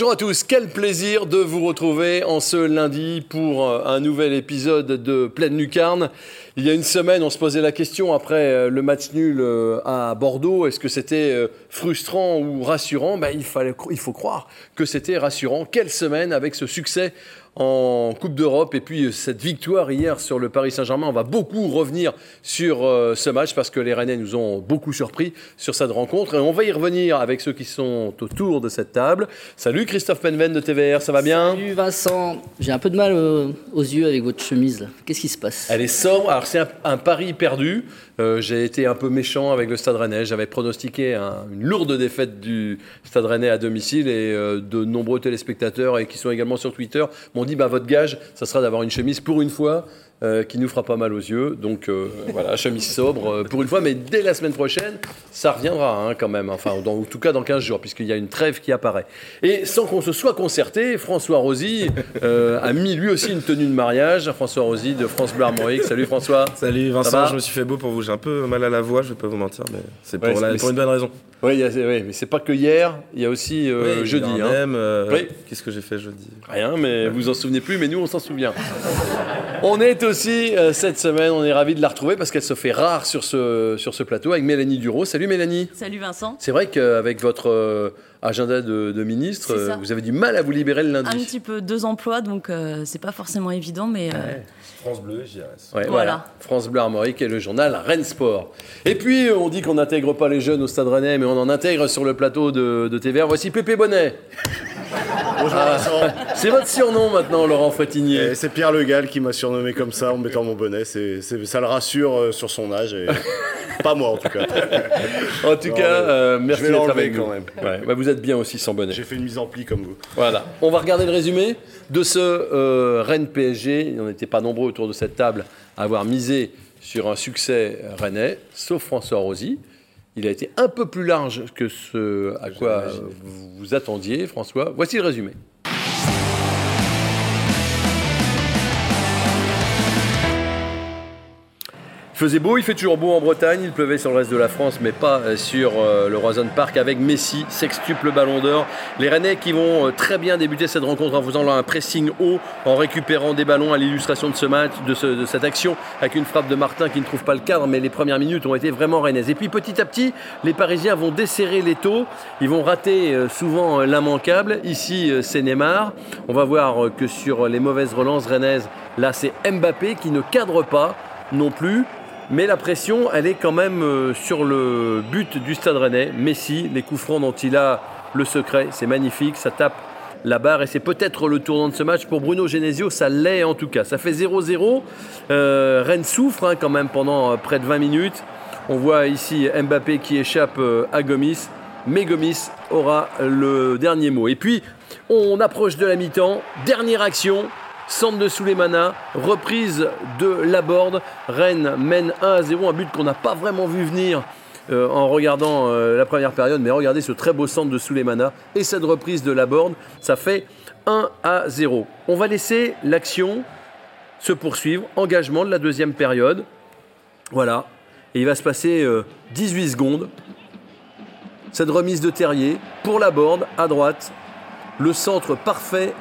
Bonjour à tous, quel plaisir de vous retrouver en ce lundi pour euh, un nouvel épisode de Pleine Lucarne. Il y a une semaine, on se posait la question après euh, le match nul euh, à Bordeaux, est-ce que c'était frustrant ou rassurant? Ben, il, faut croire que c'était rassurant. Quelle semaine avec ce succès en Coupe d'Europe et puis cette victoire hier sur le Paris Saint-Germain. On va beaucoup revenir sur euh, ce match parce que les Rennais nous ont beaucoup surpris sur cette rencontre et on va y revenir avec ceux qui sont autour de cette table. Salut Christophe Penven de TVR, ça va bien? Salut Vincent, j'ai un peu de mal aux yeux avec votre chemise. Qu'est-ce qui se passe? Elle est sobre, alors c'est un, pari perdu. Euh, j'ai été un peu méchant avec le Stade Rennais. J'avais pronostiqué une lourde défaite du Stade Rennais à domicile et euh, de nombreux téléspectateurs et qui sont également sur Twitter m'ont dit bah, votre gage, ça sera d'avoir une chemise pour une fois euh, qui nous fera pas mal aux yeux. Donc euh, voilà, chemise sobre euh, pour une fois, mais dès la semaine prochaine, ça reviendra hein, quand même. Enfin, en tout cas dans 15 jours, puisqu'il y a une trêve qui apparaît. Et sans qu'on se soit concerté, François Rosy a mis lui aussi une tenue de mariage. François Rosy de France Bleu Armorique. Salut François. Salut Vincent, je me suis fait beau pour vous. J'ai un peu mal à la voix, je vais pas vous mentir, mais c'est pour, une bonne raison. Oui, mais c'est pas que hier, il y a aussi jeudi. Hein. Même, Qu'est-ce que j'ai fait jeudi? Rien, mais vous en souvenez plus, mais nous on s'en souvient. on est aussi euh, cette semaine. On est ravis de la retrouver parce qu'elle se fait rare sur ce, sur ce plateau avec Mélanie Duro. Salut Mélanie. Salut Vincent. C'est vrai qu'avec votre euh, agenda de, ministre, euh, vous avez du mal à vous libérer le lundi. Un petit peu, deux emplois, donc c'est pas forcément évident, mais. France Bleu, JRS. Ouais, voilà. France Bleu Armorique et le journal Rennes Sport. Et puis, on dit qu'on n'intègre pas les jeunes au Stade Rennais, mais on en intègre sur le plateau de, de TVR. Voici Pépé Bonnet. Bonjour ah, C'est votre surnom maintenant, Laurent Frétinier. C'est Pierre Le Gall qui m'a surnommé comme ça en mettant mon bonnet. C'est, ça le rassure euh, sur son âge. Et... Pas moi en tout cas. en tout cas, euh, merci d'être avec quand même. Bah, vous êtes bien aussi sans bonnet. J'ai fait une mise en pli comme vous. Voilà. On va regarder le résumé de ce euh, Rennes PSG. On n'était pas nombreux autour de cette table à avoir misé sur un succès rennais, sauf François Rosy. Il a été un peu plus large que ce à quoi vous vous attendiez, François. Voici le résumé. Faisait beau, il fait toujours beau en Bretagne, il pleuvait sur le reste de la France, mais pas euh, sur euh, le Roison Park avec Messi, sextuple ballon d'or. Les Rennais qui vont euh, très bien débuter cette rencontre en faisant un pressing haut, en récupérant des ballons à l'illustration de ce match, de, cette action, avec une frappe de Martin qui ne trouve pas le cadre, mais les premières minutes ont été vraiment rennaises. Et puis petit à petit, les Parisiens vont desserrer les taux, ils vont rater souvent l'immanquable. Ici, c'est Neymar. On va voir que sur les mauvaises relances rennaises, là c'est Mbappé qui ne cadre pas non plus. Mais la pression, elle est quand même euh, sur le but du Stade Rennais. Messi, les coups francs dont il a le secret, c'est magnifique, ça tape la barre et c'est peut-être le tournant de ce match pour Bruno Genesio, ça l'est en tout cas. Ça fait 0-0. Euh, Rennes souffre hein, quand même pendant euh, près de 20 minutes. On voit ici Mbappé qui échappe à Gomis, mais Gomis aura le dernier mot. Et puis, on approche de la mi-temps, dernière action, Centre de Souleymana, reprise de Laborde. Rennes mène 1 à 0, un but qu'on n'a pas vraiment vu venir euh, en regardant euh, la première période, mais regardez ce très beau centre de Souleymana et cette reprise de Laborde, ça fait 1 à 0. On va laisser l'action se poursuivre, engagement de la deuxième période. Voilà, et il va se passer 18 euh, secondes. Cette remise de Terrier pour Laborde à droite, le centre parfait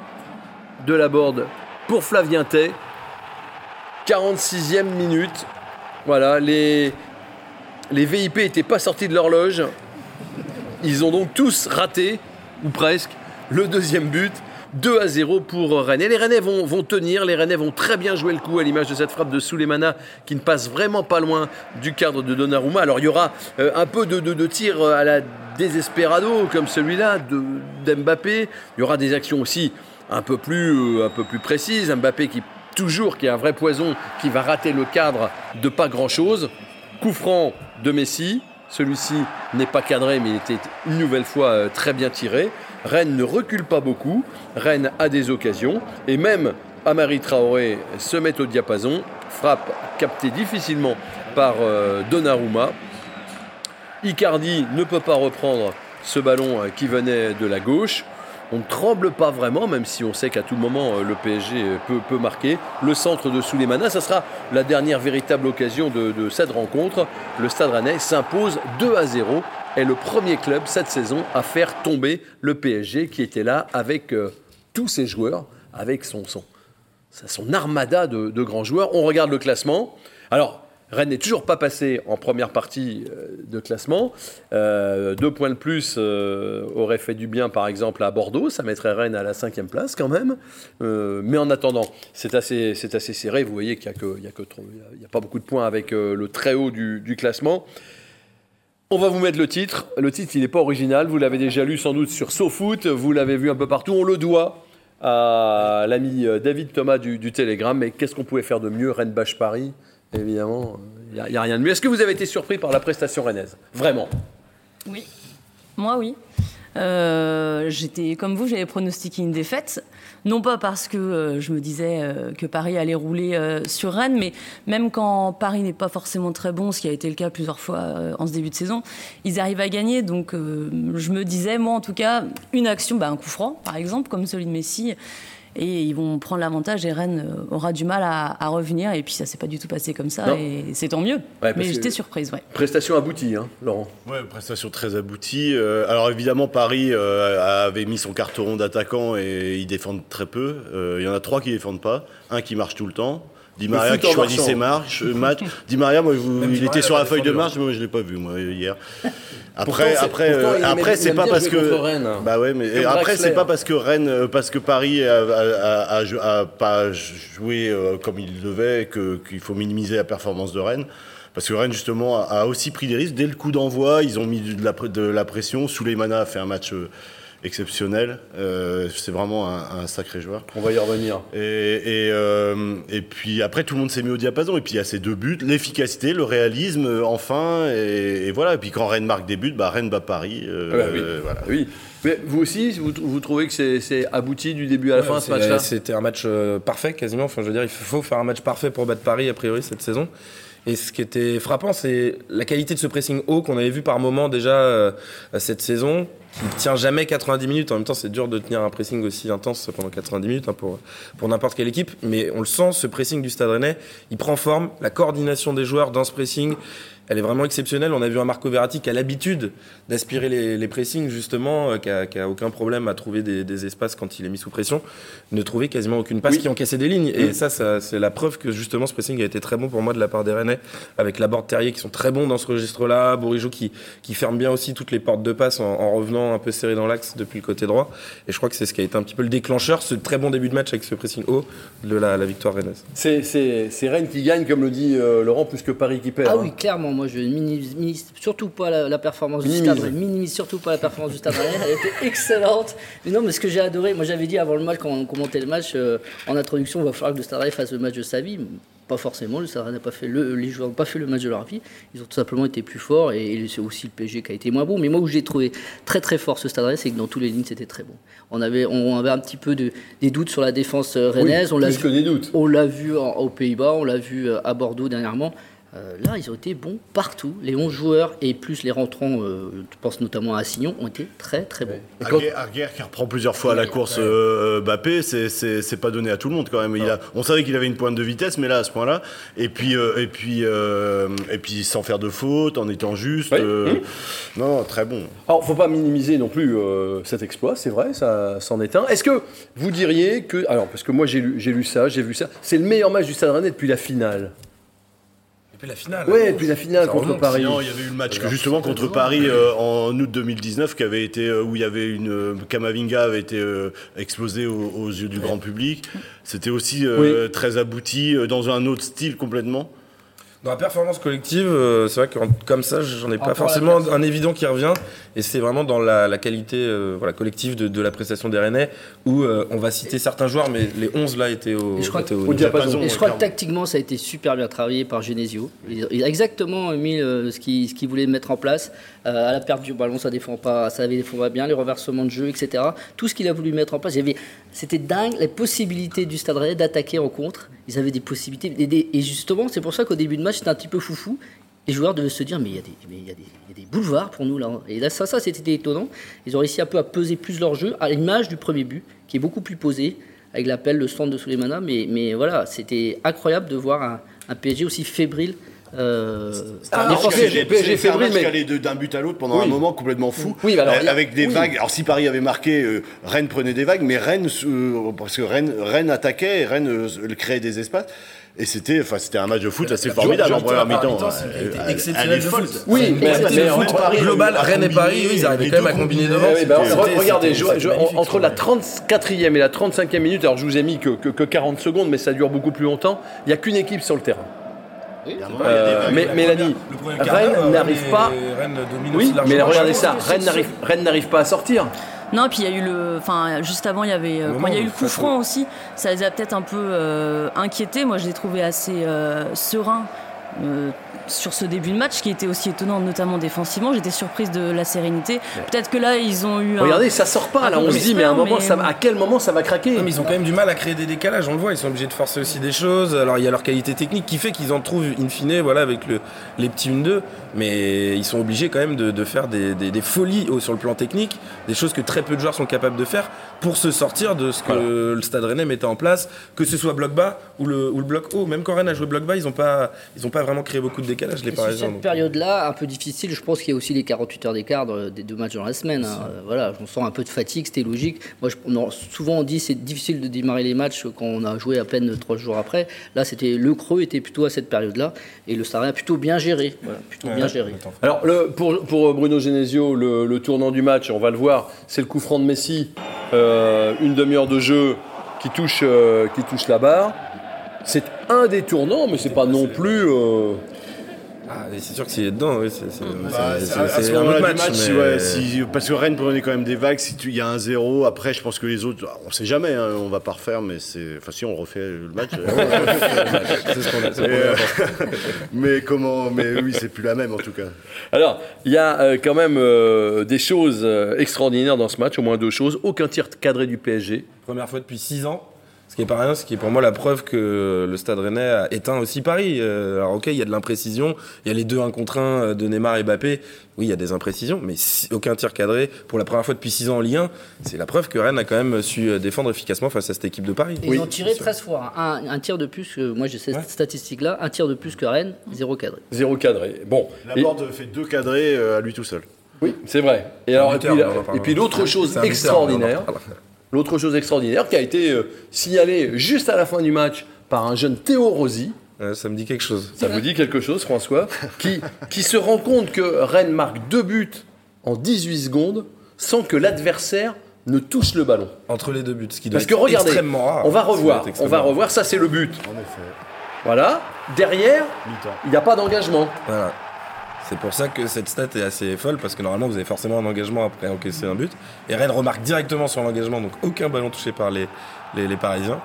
de Laborde pour Flavien Tay. 46e minute. Voilà, les, VIP n'étaient pas sortis de l'horloge. Ils ont donc tous raté, ou presque, le deuxième but. 2 à 0 pour Rennes. Et les Rennais vont, tenir, les Rennais vont très bien jouer le coup à l'image de cette frappe de Souleymana qui ne passe vraiment pas loin du cadre de Donnarumma. Alors il y aura euh, un peu de, de, de tir à la désespérado comme celui-là d'Mbappé. Il y aura des actions aussi un peu plus, euh, un peu plus précise. Mbappé qui toujours qui est un vrai poison, qui va rater le cadre de pas grand-chose. Coup franc de Messi. Celui-ci n'est pas cadré, mais il était une nouvelle fois euh, très bien tiré. Rennes ne recule pas beaucoup. Rennes a des occasions. Et même Amari Traoré se met au diapason, frappe captée difficilement par euh, Donnarumma. Icardi ne peut pas reprendre ce ballon qui venait de la gauche. On ne tremble pas vraiment, même si on sait qu'à tout moment euh, le PSG peut, peut marquer. Le centre de Souleymana, ça sera la dernière véritable occasion de, de cette rencontre. Le Stade Rennais s'impose 2 à 0 est le premier club cette saison à faire tomber le PSG qui était là avec euh, tous ses joueurs, avec son, son, son armada de, de grands joueurs. On regarde le classement. Alors, Rennes n'est toujours pas passé en première partie euh, de classement. Euh, deux points de plus euh, auraient fait du bien, par exemple, à Bordeaux. Ça mettrait Rennes à la cinquième place quand même. Mais en attendant, c'est assez, c'est assez serré. Vous voyez qu'il n'y a, a, pas beaucoup de points avec le très haut du, classement. On va vous mettre le titre. Le titre, il n'est pas original. Vous l'avez déjà lu sans doute sur SoFoot. Vous l'avez vu un peu partout. On le doit à l'ami David Thomas du, du Télégramme. Mais qu'est-ce qu'on pouvait faire de mieux Rennes bâche Paris Évidemment, il n'y a, rien de mieux. Est-ce que vous avez été surpris par la prestation rennaise? Vraiment? Oui. Moi, oui. Euh, J'étais comme vous, j'avais pronostiqué une défaite. Non pas parce que euh, je me disais euh, que Paris allait rouler sur Rennes, mais même quand Paris n'est pas forcément très bon, ce qui a été le cas plusieurs fois en ce début de saison, ils arrivent à gagner. Donc je me disais, moi en tout cas, une action, bah, un coup franc par exemple, comme celui de Messi. Et ils vont prendre l'avantage et Rennes euh, aura du mal à, à revenir. Et puis ça s'est pas du tout passé comme ça. Non. Et c'est tant mieux. mais j'étais surprise, ouais. Prestation aboutie, hein, Laurent. Ouais, prestation très aboutie. Euh, alors évidemment, Paris euh, avait mis son carteron d'attaquant et ils défendent très peu. Euh, Il y en a trois qui défendent pas, un qui marche tout le temps. Di Maria qui choisit ses marches, euh, matchs. Di Maria, moi, vous- il était sur la feuille de marche, mais moi je l'ai pas vu moi hier. Après, Pourtant, après, euh, après, il c'est pas parce que Rennes. bah ouais, mais après c'est pas parce que Rennes, euh, parce que Paris a, a- a- a jou- a pas joué comme il devait que qu'il faut minimiser la performance de Rennes. Parce que Rennes, justement, a, a aussi pris des risques. Dès le coup d'envoi, ils ont mis de la, de la pression. Souleymana a fait un match euh, exceptionnel. Euh, c'est vraiment un, un sacré joueur. On va y revenir. Et, et, euh, et puis après, tout le monde s'est mis au diapason. Et puis il y a ces deux buts, l'efficacité, le réalisme, euh, enfin. Et, et voilà. Et puis quand Rennes marque des buts, bah, Rennes bat Paris. euh, Ah bah oui. euh, voilà. Oui. Mais vous aussi, vous, vous trouvez que c'est abouti du début à la Ouais, fin ce match-là? C'était un match parfait quasiment. Enfin, je veux dire, il faut faire un match parfait pour battre Paris a priori cette saison. Et ce qui était frappant, c'est la qualité de ce pressing haut qu'on avait vu par moment déjà euh, cette saison, qui tient jamais 90 minutes. En même temps, c'est dur de tenir un pressing aussi intense pendant 90 minutes hein, pour, pour n'importe quelle équipe. Mais on le sent, ce pressing du Stade Rennais, il prend forme. La coordination des joueurs dans ce pressing, elle est vraiment exceptionnelle. On a vu un Marco Verratti qui a l'habitude d'aspirer les, les pressings, justement, euh, qui, a, qui a aucun problème à trouver des, des espaces quand il est mis sous pression, ne trouvait quasiment aucune passe Oui. qui encaissait des lignes. Et ça, ça c'est la preuve que justement ce pressing a été très bon pour moi de la part des Rennais, avec la borde Terrier qui sont très bons dans ce registre-là, Bourigeau qui, qui ferme bien aussi toutes les portes de passe en, en revenant un peu serré dans l'axe depuis le côté droit. Et je crois que c'est ce qui a été un petit peu le déclencheur, ce très bon début de match avec ce pressing haut de la, la victoire rennaise. C'est- C'est c'est Rennes qui gagne, comme le dit euh, Laurent, plus que Paris qui perd. Ah hein. oui, clairement, moi je minimise, minimise surtout pas la, la performance Minimise. du Stade. Minimise surtout pas la performance du Stade. Elle était excellente. Mais non, mais ce que j'ai adoré, moi j'avais dit avant le match, quand on commentait le match, euh, en introduction, il va falloir que le Stade fasse le match de sa vie. Pas forcément, le Stade n'a pas fait le, les joueurs n'ont pas fait le match de leur vie. Ils ont tout simplement été plus forts et, et c'est aussi le PSG qui a été moins bon. Mais moi où j'ai trouvé très très fort ce Stade c'est que dans tous les lignes c'était très bon. On avait, on avait un petit peu de, des doutes sur la défense euh, Oui, rennaise. on l'a vu- que des doutes. on l'a vu en- aux Pays-Bas, on l'a vu euh, à Bordeaux dernièrement. Euh, là, ils ont été bons partout. Les 11 joueurs et plus les rentrants, euh, je pense notamment à Assignon, ont été très très bons. Quand- Arguer, Arguer qui reprend plusieurs fois la course euh, Mbappé, c'est- pas donné à tout le monde quand même. Il a, on savait qu'il avait une pointe de vitesse, mais là à ce point-là, et puis euh, et puis euh, et puis sans faire de faute, en étant juste. Oui. euh, Mhm. Non, très bon. Alors, faut pas minimiser non plus euh, cet exploit, c'est vrai, ça c'en est un. Est-ce que vous diriez que, alors parce que moi j'ai lu, j'ai lu ça, j'ai vu ça, c'est le meilleur match du Stade Rennais depuis la finale. Et puis la finale. Ouais, depuis la finale Ça contre remonte. Paris. Sinon, il y avait eu le match que, justement contre Paris euh, en août 2019 qui avait été euh, où il y avait une euh, Kamavinga avait été euh, explosé aux, aux yeux du grand public. C'était aussi euh, très abouti euh, dans un autre style complètement. Dans la performance collective, euh, c'est vrai que comme ça, j'en ai pas Encore forcément un évident qui revient. Et c'est vraiment dans la, la qualité euh, voilà, collective de, de la prestation des Rennais, où euh, on va citer certains joueurs, mais les 11 là étaient au, Et je crois étaient que- au Au niveau. diapason. Et je crois que tactiquement, ça a été super bien travaillé par Genesio. Il a exactement mis euh, ce qu'il ce qu'il voulait mettre en place. Euh, à la perte du ballon, ça défend pas, ça défend pas bien, les reversements de jeu, etc. Tout ce qu'il a voulu mettre en place, c'était dingue les possibilités du Stade Rennais d'attaquer en contre. Ils avaient des possibilités. Et, et justement, c'est pour ça qu'au début de match, c'était un petit peu foufou. Les joueurs devaient se dire, mais il y, a des, boulevards pour nous là. Et là, ça, ça c'était étonnant. Ils ont réussi un peu à peser plus leur jeu, à l'image du premier but, qui est beaucoup plus posé, avec l'appel, le centre de Souleymana. Mais, mais voilà, c'était incroyable de voir un, un PSG aussi fébrile. Euh, Ah, Non, défensif. PSG, PSG c'est un fébrile, match mais- qui allait de- d'un but à l'autre pendant Oui. un moment complètement fou. Oui, bah alors, Euh, avec des oui. vagues. Alors si Paris avait marqué, euh, Rennes prenait des vagues, mais Rennes, euh, parce que Rennes, Rennes attaquait, et Rennes euh, créait des espaces. Et c'était, enfin, c'était un match de foot assez formidable en première mi-temps. Euh, est de foot. Oui, mais- mais de en- foot Paris, global. Rennes et Paris, ils arrivaient les quand même à combiner devant. Regardez, entre la match. 34e et la 35e minute, alors je vous ai mis que, que- que 40 secondes, mais ça dure beaucoup plus longtemps, il n'y a qu'une équipe sur le terrain. Mais Mélanie, quart Rennes n'arrive pas. Oui, mais regardez ça, Rennes n'arrive, Rennes n'arrive pas à sortir. Non, et puis il y a eu le. Enfin, juste avant, il y avait. euh, quand il y a eu le coup franc aussi, ça les a peut-être un peu euh, inquiétés. Moi, je l'ai trouvé assez euh, serein euh, sur ce début de match, qui était aussi étonnant, notamment défensivement. J'étais surprise de la sérénité. Peut-être que là, ils ont eu. un- Regardez, ça sort pas un là. On se dit, mais à un d'espoir, moment, mais- ça va- à quel moment ça va craquer Non, mais ils ont quand même du mal à créer des décalages, on le voit, ils sont obligés de forcer aussi des choses. Alors il y a leur qualité technique qui fait qu'ils en trouvent in fine voilà, avec le, les petits 1-2, mais ils sont obligés quand même de, de faire des, des- des folies sur le plan technique, des choses que très peu de joueurs sont capables de faire pour se sortir de ce que le Stade Rennais mettait en place, que ce soit bloc bas ou le, ou le bloc haut. Même quand Rennes a joué bloc bas, ils n'ont pas, ils ont pas vraiment créé beaucoup de décalages, Et sur Parisiens. cette période-là, un peu difficile, je pense qu'il y a aussi les 48 heures d'écart de- des deux matchs dans la semaine. hein. Euh, Voilà, on sent un peu de fatigue, c'était logique. Moi, je- on souvent on dit c'est difficile de démarrer les matchs quand on a joué à peine trois jours après. Là, c'était le creux était plutôt à cette période-là et le Stade Rennais a plutôt bien géré. Voilà, plutôt bien géré. Alors, le, pour, pour Bruno Genesio, le, le tournant du match, on va le voir, c'est le coup franc de Messi, euh, une demi-heure de jeu qui touche, euh, qui touche la barre. C'est un des tournants, mais c'est pas non plus. euh, Ah, c'est sûr que s'il est dedans, oui, c'est Bah, un autre match. match, mais- ouais, si- parce que Rennes prenait quand même des vagues. Si tu- il y a un zéro, après, je pense que les autres, on sait jamais, hein, on va pas refaire, mais c'est. Enfin, si on refait le match. C'est ce qu'on a- ce a euh, mais comment Mais oui, c'est plus la même en tout cas. Alors, il y a euh, quand même euh, des choses extraordinaires dans ce match, au moins deux choses. Aucun tir cadré du PSG. Première fois depuis 6 ans. Qui est pas rien, ce qui est pour moi la preuve que le Stade Rennais a éteint aussi Paris. Euh, alors ok, il y a de l'imprécision, il y a les deux 1 contre 1 de Neymar et Mbappé. Oui, il y a des imprécisions, mais si- aucun tir cadré pour la première fois depuis 6 ans en Ligue 1. C'est la preuve que Rennes a quand même su euh, défendre efficacement face à cette équipe de Paris. Et Ils ont tiré 13 fois, hein. un, un tir de plus que moi j'ai cette Ouais. statistique-là, un tir de plus que Rennes, zéro cadré. Zéro cadré. Bon. Et- Laborde fait deux cadrés euh, à lui tout seul. oui, c'est vrai. Et, alors, et, buteur, puis, et l'autre chose extraordinaire. L'autre chose extraordinaire qui a été euh, signalée juste à la fin du match par un jeune Théo Rossi. Ouais, ça me dit quelque chose. Ça vous dit quelque chose, François? Qui, qui se rend compte que Rennes marque deux buts en 18 secondes sans que l'adversaire ne touche le ballon. Entre les deux buts, ce qui doit Parce que regardez, extrêmement rare. on va doit revoir, on va revoir, ça c'est le but. En effet. Voilà, derrière, il n'y a pas d'engagement. Voilà. C'est pour ça que cette stat est assez folle, parce que normalement vous avez forcément un engagement après encaisser un but. Et Rennes remarque directement sur l'engagement, donc aucun ballon touché par les, les, les Parisiens.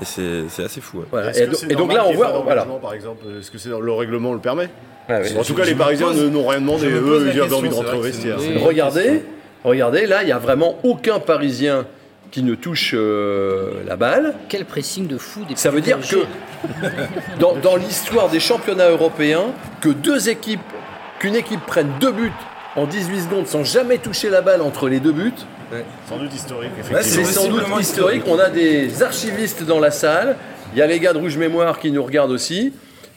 Et c'est c'est assez fou. ouais. Voilà. Est-ce Et, donc là, on voit, voilà. par exemple, est-ce que c'est le règlement le permet? Ah oui. En tout cas, les Parisiens n'ont rien demandé. Eux, ils avaient envie de rentrer au vestiaire. Regardez, regardez, là, il n'y a vraiment aucun Parisien qui ne touche euh, la balle. Quel pressing de fou des Ça veut dire que dans, dans l'histoire des championnats européens, que deux équipes, qu'une équipe prenne deux buts en 18 secondes sans jamais toucher la balle entre les deux buts, Sans doute historique, Ouais, c'est effectivement. sans doute historique. On a des archivistes dans la salle. Il y a les gars de Rouge Mémoire qui nous regardent aussi.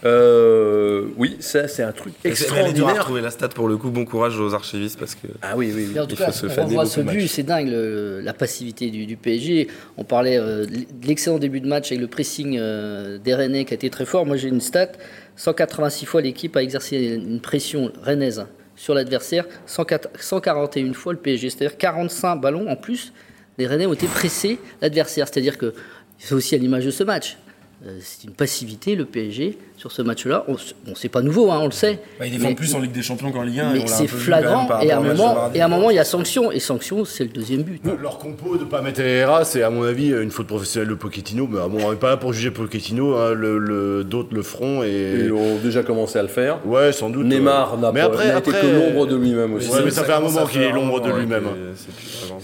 Euh, oui, ça c'est un truc extraordinaire. retrouver la stat pour le coup. Bon courage aux archivistes parce que. Ah oui, oui, oui. En tout Il cas, faut se on beaucoup ce but, c'est dingue, le- la passivité du, du PSG. On parlait euh, de l'excellent début de match avec le pressing euh, des Rennais qui a été très fort. Moi, j'ai une stat 186 fois l'équipe a exercé une pression rennaise sur l'adversaire, 104 141 fois le PSG. C'est-à-dire 45 ballons en plus. Les Rennais ont été pressés l'adversaire. C'est-à-dire que c'est aussi à l'image de ce match. Euh, c'est une passivité, le PSG, sur ce match-là. On, bon, c'est pas nouveau, hein, on le sait. Bah, il défend plus en Ligue des Champions qu'en Ligue 1. et on Mais c'est flagrant, et à, un moment, mardi. et à un moment, il y a sanction, et sanction, c'est le deuxième but. Leur compo de pas mettre Herrera, c'est à mon avis une faute professionnelle de Pochettino. Mais bon, on n'est pas là pour juger Pochettino, hein, le, le- d'autres le feront. Et... Ils ont déjà commencé à le faire. Ouais, sans doute. Neymar euh, n'a pas été après, que l'ombre de lui-même aussi. Ouais, mais ça fait un moment qu'il est l'ombre de lui-même, hein.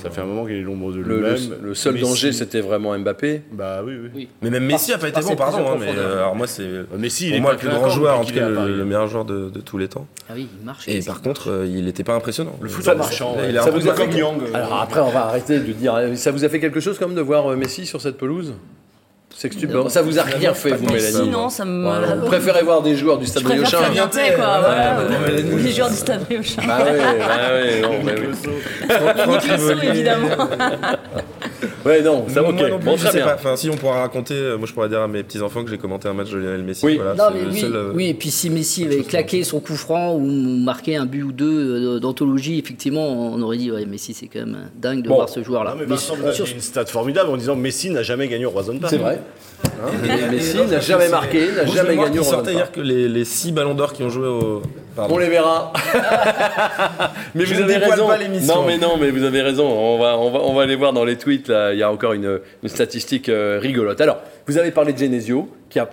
Ça fait un moment qu'il est l'ombre de Le, lui-même. le- seul danger, c'était vraiment Mbappé. Bah oui, oui. Mais même Messi a pas été bon, pardon. hein, mais euh, alors moi, c'est Messi, il pour est moi le plus grand joueur, en tout cas le, le meilleur joueur de, de tous les temps. Ah oui, il marche. Et par contre, euh, il n'était pas impressionnant. Le foot marchant, ça- ouais. il est un Ça peu vous a fait comme Yang. Alors après, on va arrêter de dire. Ça vous a fait quelque chose quand même de voir euh, Messi sur cette pelouse? Sextuple. Non. Ça vous a rien fait, vous, Mais si, Mélanie non, ça me. Voilà. Vous préférez voir des joueurs du Stade Je préfère Fabien Tay, quoi. Ouais, voilà, ouais, ouais. ouais. Les joueurs du Stade Riochin. Bah ouais, bah ouais, non, bah oui. Nick Lesso, évidemment. Ouais, non, ça Moi ok. non plus, bon, je très sais bien. pas. Enfin, si on pourra raconter, euh, moi je pourrais dire à mes petits enfants que j'ai commenté un match de Lionel Messi. Oui. Voilà, Non, mais oui, seul, euh, oui, et puis si Messi avait claqué son coup franc ou marqué un but ou deux euh, d'anthologie, effectivement, on aurait dit, ouais, Messi, c'est quand même dingue de Bon. voir ce joueur-là. Non, mais Mais Vincent, vous sur- avez sur- dit une stat formidable en disant Messi n'a jamais gagné au Roison Park. C'est vrai. Hein, Et- Messi n'a jamais marqué, n'a jamais gagné Roland sortait hier que les, les six ballons d'or qui ont joué au. Pardon. On les verra. mais Je vous avez raison. pas l'émission. Non, mais non, mais vous avez raison. On va, on va, on va aller voir dans les tweets. Là, il y a encore une, une statistique euh, rigolote. Alors, vous avez parlé de Genesio, qui a,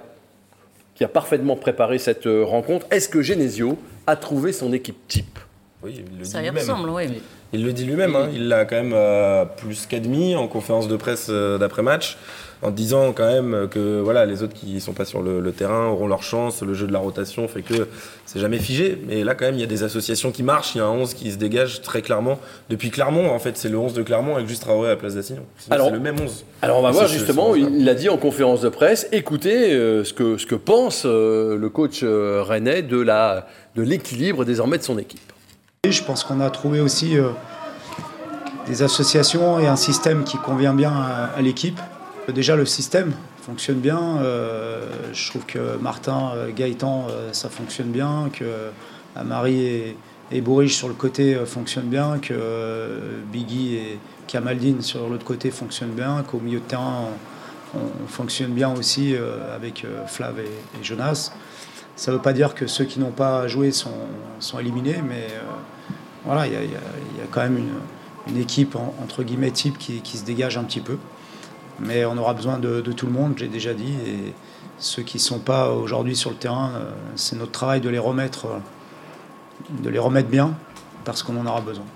qui a parfaitement préparé cette euh, rencontre. Est-ce que Genesio a trouvé son équipe type? Oui, il le Ça dit y lui-même. ressemble, oui. Il le dit lui-même, hein. il l'a quand même euh, plus qu'admis en conférence de presse euh, d'après-match, en disant quand même que voilà, les autres qui sont pas sur le, le terrain auront leur chance, le jeu de la rotation fait que c'est jamais figé, mais là quand même il y a des associations qui marchent, il y a un 11 qui se dégage très clairement. Depuis Clermont, en fait c'est le 11 de Clermont avec juste Traoré à la place d'Assignon. C'est le même 11. Alors on va voir justement, il l'a dit en conférence de presse, écoutez euh, ce, que, ce que pense euh, le coach euh, rennais de la- de l'équilibre désormais de son équipe. Et Je pense qu'on a trouvé aussi euh, des associations et un système qui convient bien à, à l'équipe. Déjà, le système fonctionne bien. euh, je trouve que Martin, euh, Gaëtan, euh, ça fonctionne bien. Que Amari et, et sur le côté euh, fonctionnent bien. Que euh, Biggie et Kamaldine sur l'autre côté fonctionnent bien. Qu'au milieu de terrain, on, on fonctionne bien aussi euh, avec euh, Flav et, Jonas. Ça ne veut pas dire que ceux qui n'ont pas joué sont, éliminés, mais euh, voilà, il y, a- quand même une, équipe en- entre guillemets type qui se dégage un petit peu. Mais on aura besoin de, de tout le monde, j'ai déjà dit. Et ceux qui ne sont pas aujourd'hui sur le terrain, euh, c'est notre travail de les remettre, euh, de les remettre bien, parce qu'on en aura besoin.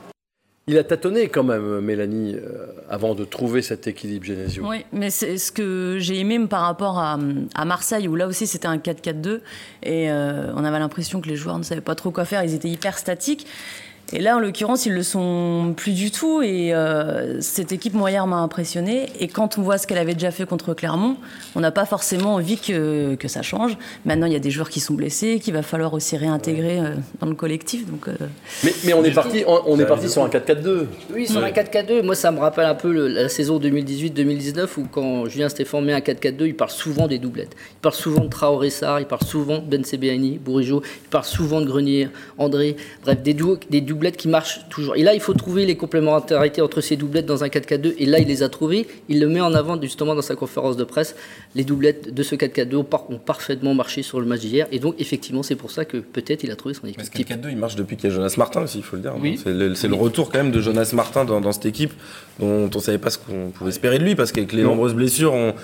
Il a tâtonné quand même, Mélanie, euh, avant de trouver cet équilibre Genesio. Oui, mais c'est ce que j'ai aimé par rapport à, à Marseille, où là aussi c'était un 4-4-2, et euh, on avait l'impression que les joueurs ne savaient pas trop quoi faire, ils étaient hyper statiques. Et là, en l'occurrence, ils le sont plus du tout. Et euh, cette équipe Moyère m'a impressionné. Et quand on voit ce qu'elle avait déjà fait contre Clermont, on n'a pas forcément envie que, que ça change. Maintenant, il y a des joueurs qui sont blessés, qu'il va falloir aussi réintégrer euh, dans le collectif. Donc, euh, Mais, mais on est parti, on, on est parti sur un 4-4-2. Oui, sur un 4-4-2, moi ça me rappelle un peu le- la saison 2018-2019 où quand Julien Stéphane met un 4-4-2, il parle souvent des doublettes. Il parle souvent de Traoré il parle souvent de Ben Sebeani, Bourigeau, il parle souvent de Grenier, André, bref, des, duos- des doublettes qui marchent toujours. Et là, il faut trouver les complémentarités entre ces doublettes dans un 4-4-2, et là, il les a trouvées. Il le met en avant justement dans sa conférence de presse. Les doublettes de ce 4-4-2 ont, par- ont parfaitement marché sur le match d'hier, et donc effectivement, c'est pour ça que peut-être il a trouvé son Mais équipe. ce type. 4-4-2, il marche depuis qu'il y a Jonas Martin aussi, il faut le dire. Oui. C'est le, retour quand même de Jonas Martin dans, dans cette équipe dont on savait pas ce qu'on pouvait espérer de lui parce qu'avec les nombreuses blessures, on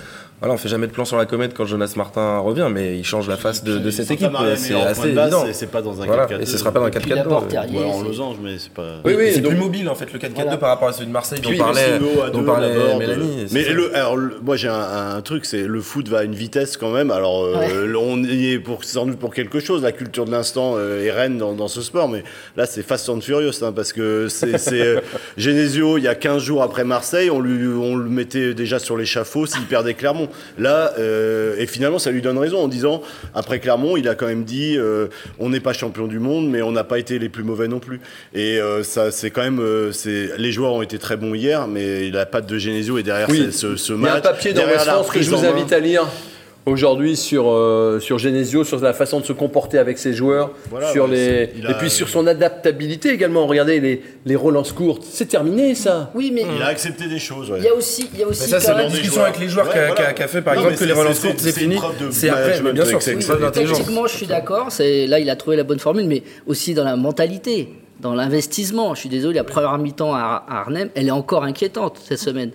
voilà, on fait jamais de plan sur la comète quand Jonas Martin revient, mais il change la face de, de cette équipe. C'est assez évident. C'est pas dans un Voilà, 4-4-2. et ce sera pas dans un Puis 4-4-2. d'abord, Terrier, Ou alors en c'est- losange, mais c'est pas. Oui, oui, c'est donc- plus mobile en fait le 4-4-2 Voilà. par rapport à celui de Marseille dont parlait, dont parlait Mélanie. Mais le, alors, le- moi j'ai un, un truc, c'est le foot va à une vitesse quand même. Alors euh, Ouais. on y est pour, sans doute pour quelque chose. La culture de l'instant euh, est reine dans, dans ce sport, mais là c'est Fast and Furious hein, parce que c'est euh, Genesio il y a 15 jours après Marseille, on, lui, on le mettait déjà sur l'échafaud s'il perdait Clermont. Là euh, et finalement ça lui donne raison en disant après Clermont il a quand même dit euh, on n'est pas champion du monde, mais on n'a pas été les plus mauvais non plus. Et euh, ça c'est quand même c'est les joueurs ont été très bons hier, mais la patte de Genesio est derrière Oui. ce, ce- ce Il y a un match. papier dans derrière la France que je vous invite à lire aujourd'hui sur, euh, sur Genesio, sur la façon de se comporter avec ses joueurs, Voilà, sur ouais, les... a- et puis sur son adaptabilité également. Regardez les, les relances courtes. C'est terminé ça. Oui, mais Il a accepté des choses. ouais. il y a aussi, il y a Mais aussi ça, c'est quand la discussion avec les joueurs Ouais, qu'a voilà. fait, par Non, exemple, que les relances courtes, c'est fini. C'est après, bien sûr, c'est. Tactiquement, je suis d'accord. C'est là, il a trouvé la bonne formule, mais aussi dans la mentalité, dans l'investissement. Je suis désolé, la première mi-temps à à Arnhem, elle est encore inquiétante cette semaine.